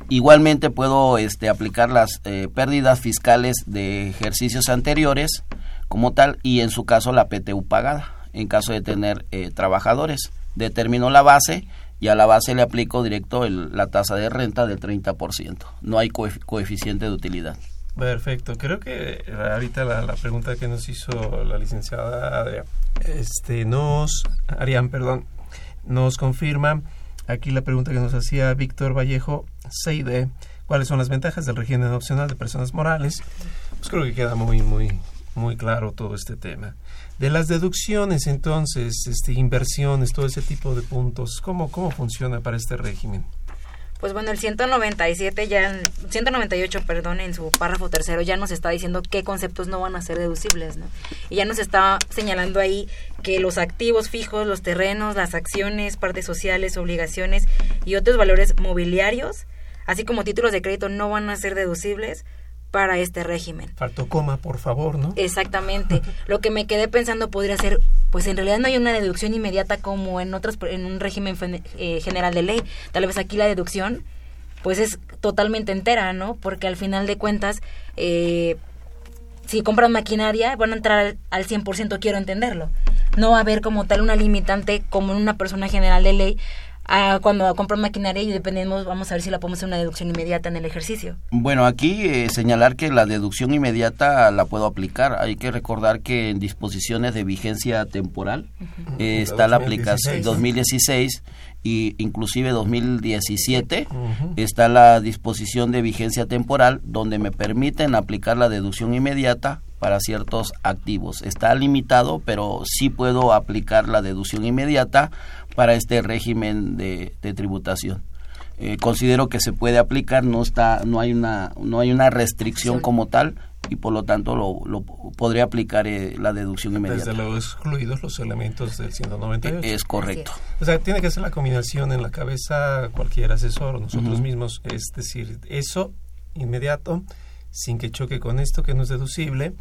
Igualmente puedo este, aplicar las eh, pérdidas fiscales de ejercicios anteriores como tal y en su caso la PTU pagada en caso de tener eh, trabajadores. Determino la base y a la base le aplico directo el- la tasa de renta del 30%. No hay coef- coeficiente de utilidad. Perfecto. Creo que ahorita la, pregunta que nos hizo la licenciada Adrián, este, nos, Arián, perdón, nos confirma aquí la pregunta que nos hacía Víctor Vallejo, Seide, ¿cuáles son las ventajas del régimen opcional de personas morales? Pues creo que queda muy, muy, muy claro todo este tema. De las deducciones, entonces, este, inversiones, todo ese tipo de puntos, ¿cómo, cómo funciona para este régimen? Pues bueno, el 197 ya, 198, perdón, en su párrafo tercero ya nos está diciendo qué conceptos no van a ser deducibles, ¿no? Y ya nos está señalando ahí que los activos fijos, los terrenos, las acciones, partes sociales, obligaciones y otros valores mobiliarios, así como títulos de crédito no van a ser deducibles para este régimen. Faltó coma, por favor, ¿no? Exactamente. *laughs* Lo que me quedé pensando podría ser, pues en realidad no hay una deducción inmediata como en otros en un régimen eh, general de ley. Tal vez aquí la deducción, pues es totalmente entera, ¿no? Porque al final de cuentas, eh, si compran maquinaria, van a entrar al, al 100%, quiero entenderlo. No va a haber como tal una limitante como en una persona general de ley. A cuando compran maquinaria y dependemos, vamos a ver si la podemos hacer una deducción inmediata en el ejercicio. Bueno, aquí eh, señalar que la deducción inmediata la puedo aplicar. Hay que recordar que en disposiciones de vigencia temporal eh, está la aplicación 2016 y inclusive 2017 está la disposición de vigencia temporal donde me permiten aplicar la deducción inmediata para ciertos activos. Está limitado, pero sí puedo aplicar la deducción inmediata para este régimen de, tributación. Eh, considero que se puede aplicar, no está, no hay una, no hay una restricción como tal y por lo tanto lo, podría aplicar eh, la deducción inmediata. Desde luego excluidos los elementos del 198. Es correcto. O sea, tiene que ser la combinación en la cabeza cualquier asesor o nosotros mismos, es decir, eso inmediato, sin que choque con esto que no es deducible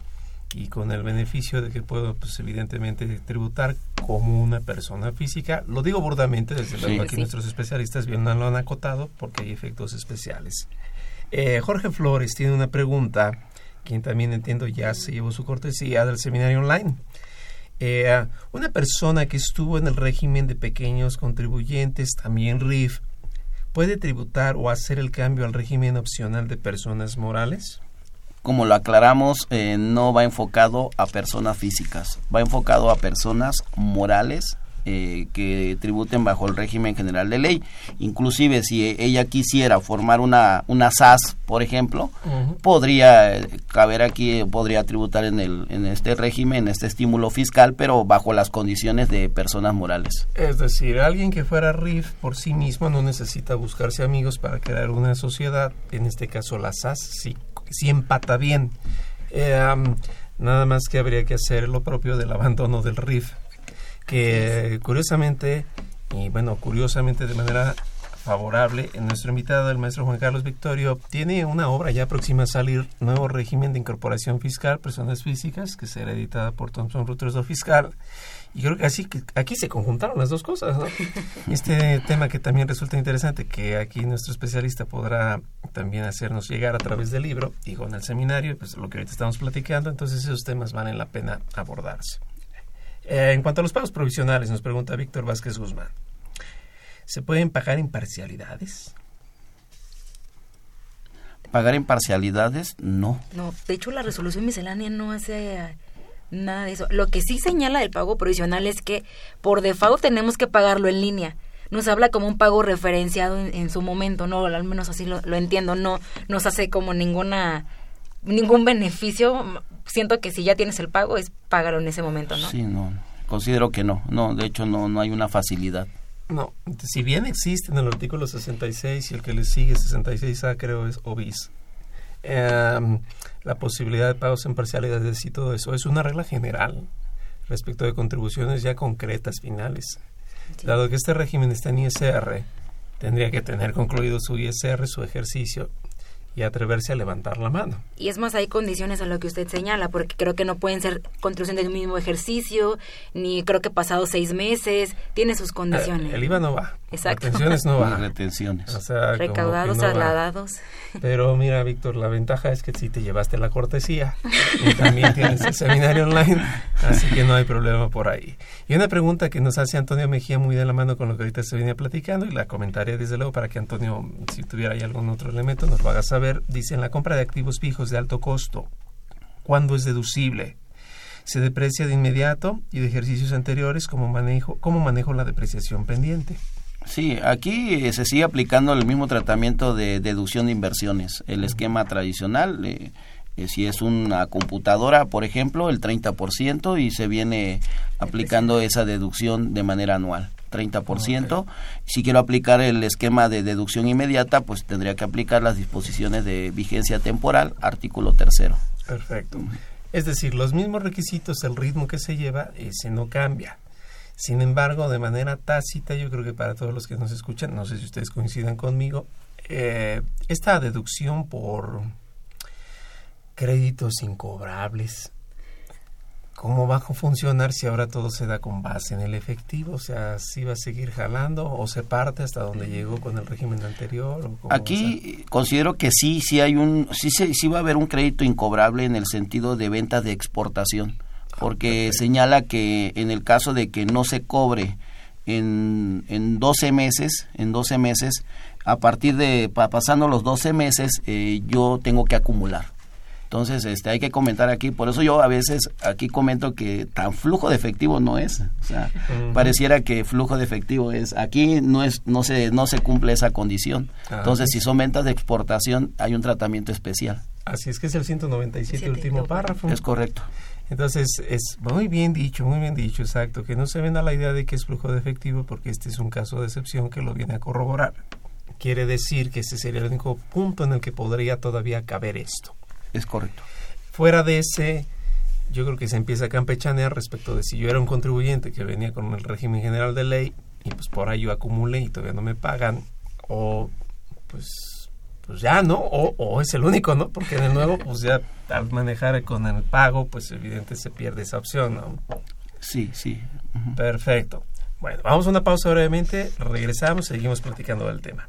y con el beneficio de que puedo, pues evidentemente, tributar como una persona física. Lo digo burdamente, desde luego aquí nuestros especialistas bien lo han acotado porque hay efectos especiales. Eh, Jorge Flores tiene una pregunta quien también entiendo ya se llevó su cortesía del seminario online. Eh, una persona que estuvo en el régimen de pequeños contribuyentes, también RIF, ¿puede tributar o hacer el cambio al régimen opcional de personas morales? Como lo aclaramos, eh, no va enfocado a personas físicas, va enfocado a personas morales eh, que tributen bajo el régimen general de ley. Inclusive si ella quisiera formar una, una SAS, por ejemplo, podría eh, caber aquí, podría tributar en, el, en este régimen, en este estímulo fiscal, pero bajo las condiciones de personas morales. Es decir, alguien que fuera RIF por sí mismo no necesita buscarse amigos para crear una sociedad, en este caso la SAS, sí, sí empata bien. Eh, nada más que habría que hacer lo propio del abandono del RIF que curiosamente, y bueno, curiosamente de manera favorable, nuestro invitado, el maestro Juan Carlos Victorio, tiene una obra ya próxima a salir, Nuevo Régimen de Incorporación Fiscal, Personas Físicas, que será editada por Thomson Reuters o Fiscal. Y creo que así que aquí se conjuntaron las dos cosas, ¿no? *laughs* Este tema que también resulta interesante, que aquí nuestro especialista podrá también hacernos llegar a través del libro y con el seminario, pues lo que ahorita estamos platicando, entonces esos temas valen la pena abordarse. Eh, en cuanto a los pagos provisionales, nos pregunta Víctor Vázquez Guzmán. ¿Se pueden pagar en parcialidades? ¿Pagar en parcialidades? No. No, de hecho la resolución miscelánea no hace nada de eso. Lo que sí señala el pago provisional es que por default tenemos que pagarlo en línea. Nos habla como un pago referenciado en, su momento, no, al menos así lo, lo, entiendo, no nos hace como ninguna ningún beneficio siento que si ya tienes el pago es pagarlo en ese momento, ¿no? Sí, no, considero que no, no, de hecho no, no hay una facilidad. No, si bien existe en el artículo 66 y el que le sigue 66A creo es OBIS, em, la posibilidad de pagos en parcialidades y todo eso es una regla general respecto de contribuciones ya concretas, finales. Dado que este régimen está en ISR, tendría que tener concluido su ISR, su ejercicio, y atreverse a levantar la mano. Y es más, hay condiciones a lo que usted señala, porque creo que no pueden ser contribución del mismo ejercicio, ni creo que pasado seis meses, tiene sus condiciones. el IVA no va. Exacto. Retenciones no *laughs* va. Retenciones. O sea, Recaudados, trasladados. Pero mira, Víctor, la ventaja es que si te llevaste la cortesía y también *laughs* tienes el seminario online, así que no hay problema por ahí. Y una pregunta que nos hace Antonio Mejía muy de la mano con lo que ahorita se venía platicando y la comentaria desde luego para que Antonio, si tuviera ahí algún otro elemento, nos lo haga saber. Dice, en la compra de activos fijos de alto costo, ¿cuándo es deducible? se deprecia de inmediato y de ejercicios anteriores, ¿cómo manejo, cómo manejo la depreciación pendiente? Sí, aquí eh, se sigue aplicando el mismo tratamiento de deducción de inversiones, el esquema tradicional. Eh, eh, si es una computadora, por ejemplo, el 30% y se viene aplicando esa deducción de manera anual. 30%. Si quiero aplicar el esquema de deducción inmediata, pues tendría que aplicar las disposiciones de vigencia temporal, artículo tercero. Perfecto. Es decir, los mismos requisitos, el ritmo que se lleva, ese no cambia. Sin embargo, de manera tácita, yo creo que para todos los que nos escuchan, no sé si ustedes coincidan conmigo, eh, esta deducción por créditos incobrables, ¿cómo va a funcionar si ahora todo se da con base en el efectivo? O sea, ¿si va a seguir jalando o se parte hasta donde llegó con el régimen anterior? Aquí considero que sí, sí hay un, sí, sí va a haber un crédito incobrable en el sentido de venta de exportación porque señala que en el caso de que no se cobre en, en 12 meses, en 12 meses, a partir de pasando los 12 meses, eh, yo tengo que acumular. Entonces, este, hay que comentar aquí, por eso yo a veces aquí comento que tan flujo de efectivo no es, o sea, pareciera que flujo de efectivo es, aquí no es, no se, no se cumple esa condición. Ah, Entonces, si son ventas de exportación, hay un tratamiento especial. Así es que es el 197 último párrafo. Es correcto. Entonces, es muy bien dicho, muy bien dicho, exacto, que no se venda la idea de que es flujo de efectivo porque este es un caso de excepción que lo viene a corroborar. Quiere decir que ese sería el único punto en el que podría todavía caber esto. Es correcto. Fuera de ese, yo creo que se empieza a campechanear respecto de si yo era un contribuyente que venía con el régimen general de ley y pues por ahí yo acumulé y todavía no me pagan, o pues, pues ya, ¿no? O, o es el único, ¿no? Porque en el nuevo, pues ya al manejar con el pago, pues evidente se pierde esa opción, ¿no? Sí, sí. Perfecto. Bueno, vamos a una pausa brevemente, regresamos, seguimos platicando del tema.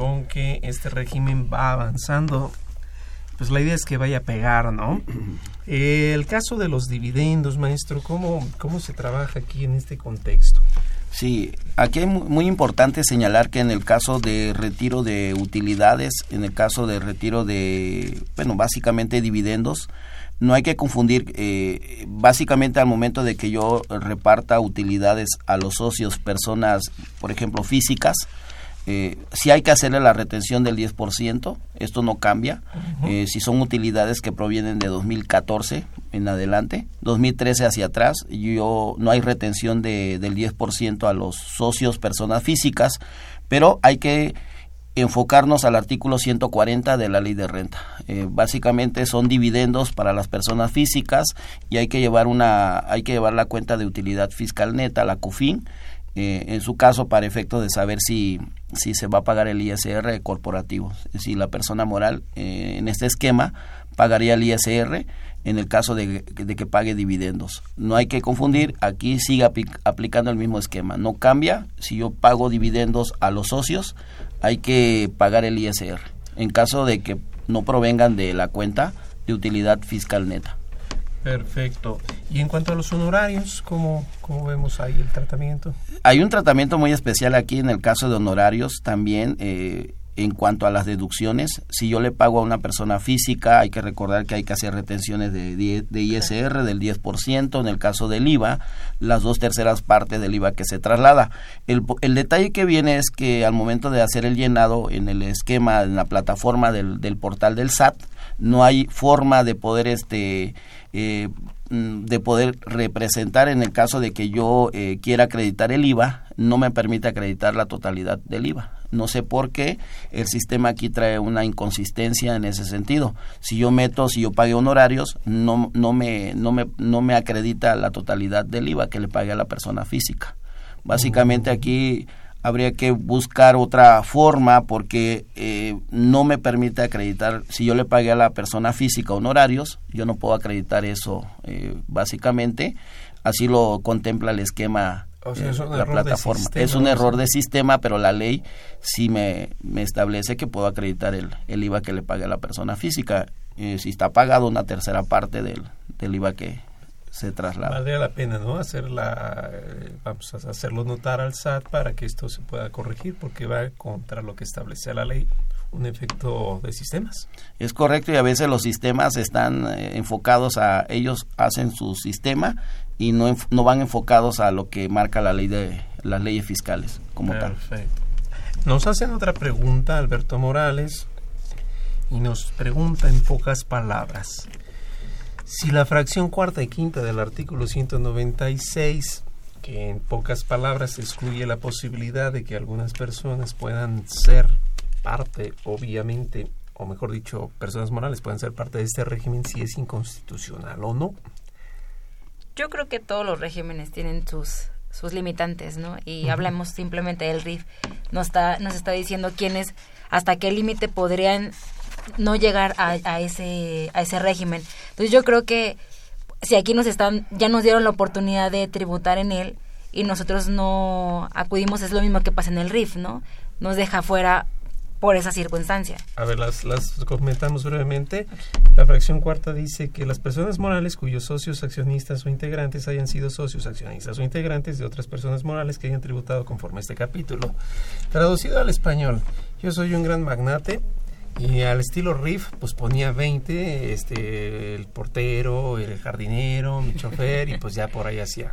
con que este régimen va avanzando. Pues la idea es que vaya a pegar, ¿no? Eh, el caso de los dividendos, maestro, ¿cómo, ¿cómo se trabaja aquí en este contexto? Sí, aquí es mu- muy importante señalar que en el caso de retiro de utilidades, en el caso de retiro de, bueno, básicamente dividendos, no hay que confundir, eh, básicamente al momento de que yo reparta utilidades a los socios, personas, por ejemplo, físicas, eh, sí hay que hacerle la retención del 10%, esto no cambia. Eh, si son utilidades que provienen de 2014 en adelante, 2013 hacia atrás, yo no hay retención de, del 10% a los socios, personas físicas, pero hay que enfocarnos al artículo 140 de la ley de renta. Eh, básicamente son dividendos para las personas físicas y hay que llevar una hay que llevar la cuenta de utilidad fiscal neta, la CUFIN, eh, en su caso para efecto de saber si si se va a pagar el ISR corporativo. Si la persona moral eh, en este esquema pagaría el ISR en el caso de, de que pague dividendos. No hay que confundir, aquí sigue apli- aplicando el mismo esquema. No cambia, si yo pago dividendos a los socios, hay que pagar el ISR. En caso de que no provengan de la cuenta de utilidad fiscal neta. Perfecto. Y en cuanto a los honorarios, ¿cómo, cómo vemos ahí el tratamiento? Hay un tratamiento muy especial aquí en el caso de honorarios también eh, en cuanto a las deducciones. Si yo le pago a una persona física, hay que recordar que hay que hacer retenciones de, ISR del 10%. En el caso del IVA, las dos terceras partes del IVA que se traslada. El, el detalle que viene es que al momento de hacer el llenado en el esquema, en la plataforma del, del portal del SAT, no hay forma de poder este eh, de poder representar en el caso de que yo eh, quiera acreditar el IVA, no me permite acreditar la totalidad del IVA. No sé por qué el sistema aquí trae una inconsistencia en ese sentido. Si yo meto, si yo pague honorarios, no, no, me, no, me, no me acredita la totalidad del IVA que le pague a la persona física. Básicamente aquí habría que buscar otra forma porque eh, no me permite acreditar, si yo le pagué a la persona física honorarios, yo no puedo acreditar eso eh, básicamente, así lo contempla el esquema, O sea, eh, es la plataforma. sistema, es un ¿no? error de sistema, pero la ley sí me, me establece que puedo acreditar el, el IVA que le pague a la persona física, eh, si está pagado una tercera parte del, del IVA que, se traslada. Valdría la pena, ¿no? Hacerla, eh, vamos a hacerlo notar al SAT para que esto se pueda corregir, porque va contra lo que establece la ley un efecto de sistemas. Es correcto y a veces los sistemas están eh, enfocados a ellos hacen su sistema y no no van enfocados a lo que marca la ley de las leyes fiscales como Perfecto. Nos hacen otra pregunta Alberto Morales y nos pregunta en pocas palabras. Si la fracción cuarta y quinta del artículo 196, que en pocas palabras excluye la posibilidad de que algunas personas puedan ser parte, obviamente, o mejor dicho, personas morales pueden ser parte de este régimen si es inconstitucional o no. Yo creo que todos los regímenes tienen sus sus limitantes, ¿no? Y hablemos simplemente del RIF. Nos está, nos está diciendo quiénes, hasta qué límite podrían no llegar a, a, ese, a ese régimen. Entonces yo creo que si aquí nos están, ya nos dieron la oportunidad de tributar en él y nosotros no acudimos, es lo mismo que pasa en el RIF, ¿no? Nos deja fuera por esa circunstancia. A ver, las, las comentamos brevemente. La fracción cuarta dice que las personas morales cuyos socios, accionistas o integrantes hayan sido socios, accionistas o integrantes de otras personas morales que hayan tributado conforme a este capítulo. Traducido al español, yo soy un gran magnate y al estilo RIF, pues ponía 20, este, el portero, el jardinero, mi chofer, y pues ya por ahí hacía.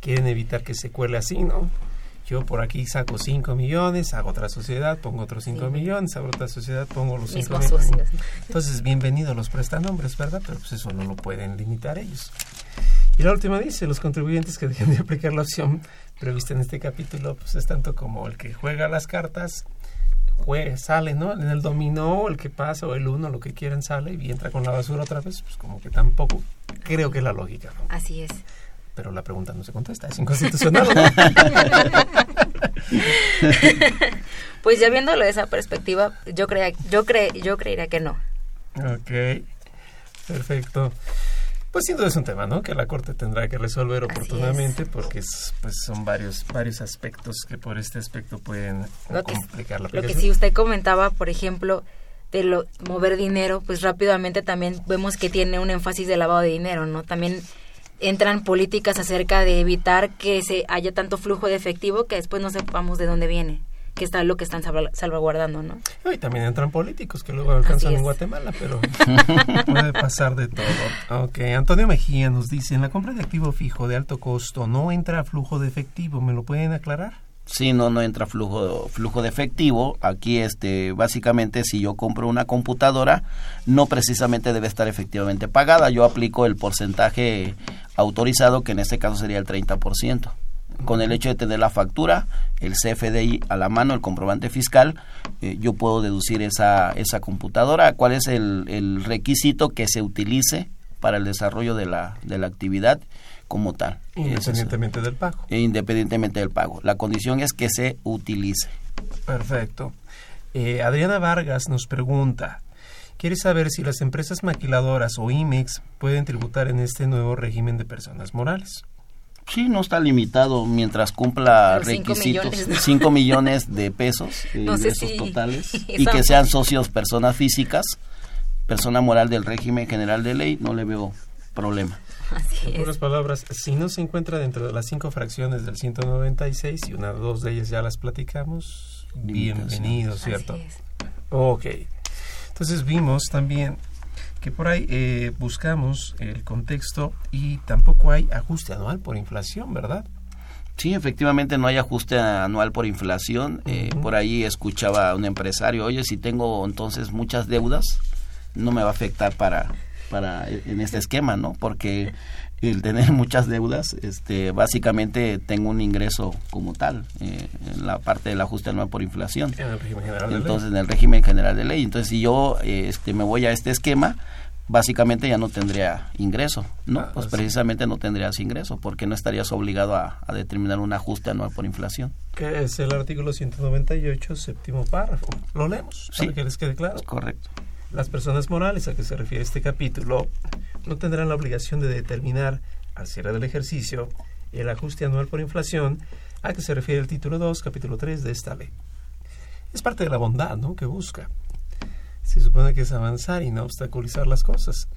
Quieren evitar que se cuele así, ¿no? Yo por aquí saco 5 millones, hago otra sociedad, pongo otros 5 millones, hago otra sociedad, pongo los 5 millones. Entonces, bienvenidos los prestanombres, ¿verdad? Pero pues eso no lo pueden limitar ellos. Y la última dice, los contribuyentes que dejen de aplicar la opción prevista en este capítulo, pues es tanto como el que juega las cartas, juega, sale, ¿no? En el dominó, el que pasa, o el uno, lo que quieran, sale y entra con la basura otra vez, pues como que tampoco creo que es la lógica, ¿no? Así es pero la pregunta no se contesta, es inconstitucional. *laughs* pues ya viéndolo de esa perspectiva, yo crea, yo cre, yo creería que no. Ok, perfecto. Pues sin duda es un tema, ¿no? Que la Corte tendrá que resolver oportunamente porque es, pues son varios varios aspectos que por este aspecto pueden lo complicar la Lo que sí usted comentaba, por ejemplo, de lo, mover dinero, pues rápidamente también vemos que tiene un énfasis de lavado de dinero, ¿no? También entran políticas acerca de evitar que se haya tanto flujo de efectivo que después no sepamos de dónde viene que está lo que están salvaguardando, ¿no? Y también entran políticos que luego alcanzan en Guatemala, pero *laughs* puede pasar de todo. Ok, Antonio Mejía nos dice, en la compra de activo fijo de alto costo no entra flujo de efectivo, ¿me lo pueden aclarar? Sí, no, no entra flujo, flujo de efectivo. Aquí, este, básicamente, si yo compro una computadora, no precisamente debe estar efectivamente pagada. Yo aplico el porcentaje autorizado, que en este caso sería el 30%. Con el hecho de tener la factura, el CFDI a la mano, el comprobante fiscal, eh, yo puedo deducir esa, esa computadora. ¿Cuál es el, el requisito que se utilice para el desarrollo de la, de la actividad? como tal. Independientemente del pago. E independientemente del pago. La condición es que se utilice. Perfecto. Eh, Adriana Vargas nos pregunta, quiere saber si las empresas maquiladoras o IMEX pueden tributar en este nuevo régimen de personas morales. Sí, no está limitado mientras cumpla requisitos. 5 millones, de pesos de ingresos totales *laughs* y que sean socios personas físicas, persona moral del régimen general de ley, no le veo problema. Así en otras palabras, si no se encuentra dentro de las cinco fracciones del 196 y una dos de ellas ya las platicamos, bienvenido, ¿cierto? Ok. Entonces vimos también que por ahí eh, buscamos el contexto y tampoco hay ajuste anual por inflación, ¿verdad? Sí, efectivamente no hay ajuste anual por inflación. Eh, por ahí escuchaba a un empresario, oye, si tengo entonces muchas deudas, no me va a afectar para para en este esquema, ¿no? Porque el tener *laughs* muchas deudas, este, básicamente tengo un ingreso como tal eh, en la parte del ajuste anual por inflación. En el régimen general Entonces, en el régimen general de ley. Entonces, si yo este, me voy a este esquema, básicamente ya no tendría ingreso, ¿no? Ah, pues precisamente no tendrías ingreso porque no estarías obligado a, determinar un ajuste anual por inflación. Que es el artículo 198, séptimo párrafo. Lo leemos para que les quede claro. Correcto. Las personas morales a que se refiere este capítulo no tendrán la obligación de determinar al cierre del ejercicio el ajuste anual por inflación a que se refiere el título 2, capítulo 3 de esta ley. Es parte de la bondad ¿no? que busca. Se supone que es avanzar y no obstaculizar las cosas.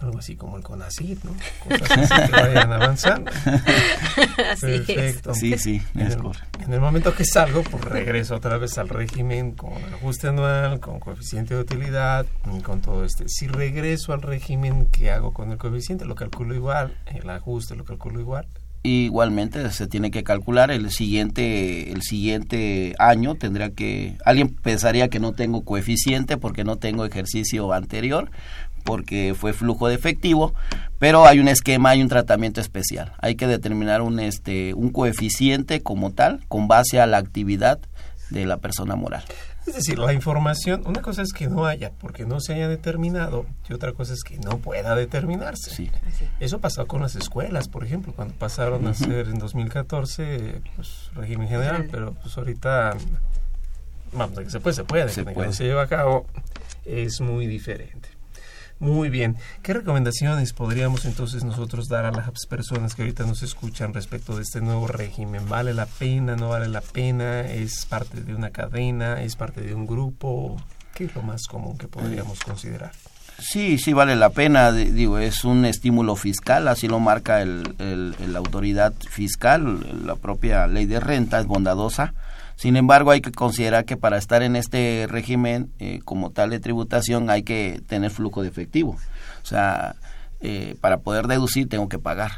Algo así como el CONACYT, ¿no? Cosas así que vayan avanzando. *laughs* Así Perfecto. es. Sí, sí, en es el, correcto. en el momento que salgo, pues regreso otra vez al régimen con ajuste anual, con coeficiente de utilidad, y con todo este. Si regreso al régimen, ¿qué hago con el coeficiente? Lo calculo igual, el ajuste lo calculo igual. Igualmente se tiene que calcular el siguiente el siguiente año tendría que alguien pensaría que no tengo coeficiente porque no tengo ejercicio anterior porque fue flujo de efectivo, pero hay un esquema, hay un tratamiento especial. Hay que determinar un este un coeficiente como tal con base a la actividad de la persona moral. Es decir, la información, una cosa es que no haya, porque no se haya determinado, y otra cosa es que no pueda determinarse. Sí. Eso pasó con las escuelas, por ejemplo, cuando pasaron a ser en 2014, pues, régimen general, pero pues ahorita, vamos, de que se puede, se puede, Se puede. se lleva a cabo, es muy diferente. Muy bien. ¿Qué recomendaciones podríamos entonces nosotros dar a las personas que ahorita nos escuchan respecto de este nuevo régimen? ¿Vale la pena? ¿No vale la pena? ¿Es parte de una cadena? ¿Es parte de un grupo? ¿Qué es lo más común que podríamos considerar? Sí, sí vale la pena, di- digo, es un estímulo fiscal, así lo marca el, el- el- la autoridad fiscal, la propia ley de renta es bondadosa. Sin embargo, hay que considerar que para estar en este régimen eh, como tal de tributación hay que tener flujo de efectivo. O sea, eh, para poder deducir tengo que pagar.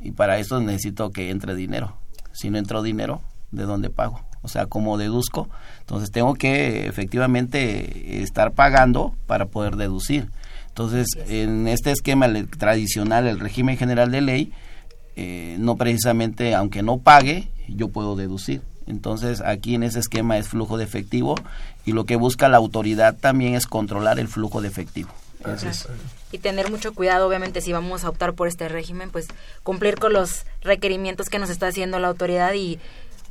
Y para eso necesito que entre dinero. Si no entró dinero, ¿de dónde pago? O sea, ¿cómo deduzco? Entonces tengo que efectivamente estar pagando para poder deducir. Entonces, en este esquema tradicional, el régimen general de ley, eh, no precisamente, aunque no pague, yo puedo deducir. Entonces, aquí en ese esquema es flujo de efectivo y lo que busca la autoridad también es controlar el flujo de efectivo. Y tener mucho cuidado, obviamente, si vamos a optar por este régimen, pues cumplir con los requerimientos que nos está haciendo la autoridad y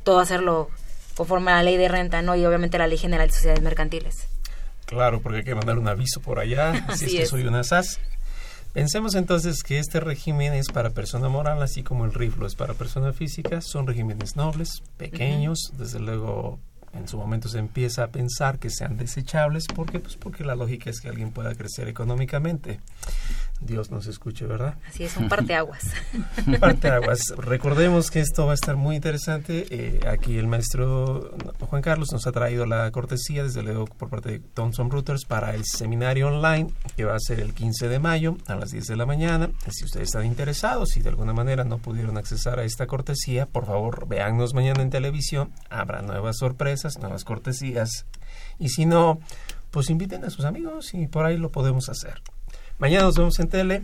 todo hacerlo conforme a la ley de renta, ¿no? Y obviamente la ley general de sociedades mercantiles. Claro, porque hay que mandar un aviso por allá, si es que es. soy una SAS. Pensemos entonces que este régimen es para persona moral, así como el riflo es para persona física. Son regímenes nobles, pequeños, desde luego en su momento se empieza a pensar que sean desechables. ¿Por qué? Pues porque la lógica es que alguien pueda crecer económicamente. Dios nos escuche, ¿verdad? Así es, un parteaguas. *laughs* Parteaguas. Recordemos que esto va a estar muy interesante. Eh, aquí el maestro Juan Carlos nos ha traído la cortesía, desde luego por parte de Thomson Reuters, para el seminario online que va a ser el 15 de mayo a las 10 de la mañana. Si ustedes están interesados y de alguna manera no pudieron accesar a esta cortesía, por favor, véannos mañana en televisión. Habrá nuevas sorpresas, nuevas cortesías. Y si no, pues inviten a sus amigos y por ahí lo podemos hacer. Mañana nos vemos en tele.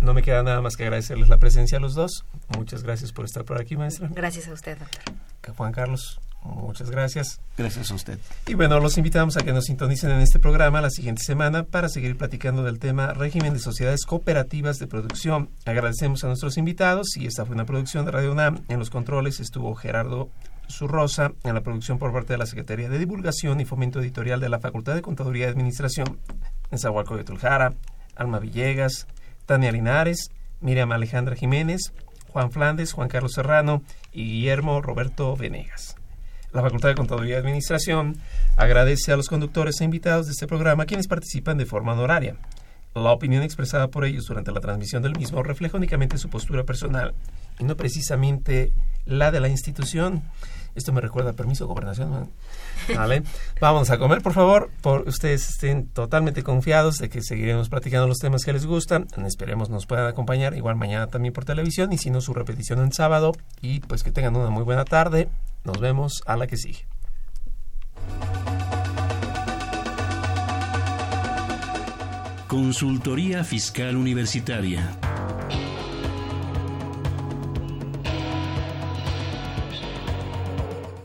No me queda nada más que agradecerles la presencia a los dos. Muchas gracias por estar por aquí, maestra. Gracias a usted, doctor. Juan Carlos, muchas gracias. Gracias a usted. Y bueno, los invitamos a que nos sintonicen en este programa la siguiente semana para seguir platicando del tema régimen de sociedades cooperativas de producción. Agradecemos a nuestros invitados y esta fue una producción de Radio UNAM. En los controles estuvo Gerardo Zurrosa, en la producción por parte de la Secretaría de Divulgación y Fomento Editorial de la Facultad de Contaduría y Administración, en Zahualco de Tuljara, Alma Villegas, Tania Linares, Miriam Alejandra Jiménez, Juan Flandes, Juan Carlos Serrano y Guillermo Roberto Venegas. La Facultad de Contaduría y Administración agradece a los conductores e invitados de este programa quienes participan de forma honoraria. La opinión expresada por ellos durante la transmisión del mismo refleja únicamente su postura personal y no precisamente la de la institución. Esto me recuerda permiso, gobernación. Vale. Vamos a comer, por favor. Por ustedes estén totalmente confiados de que seguiremos platicando los temas que les gustan. Esperemos nos puedan acompañar igual mañana también por televisión y si no su repetición en sábado. Y pues que tengan una muy buena tarde. Nos vemos a la que sigue. Consultoría Fiscal Universitaria.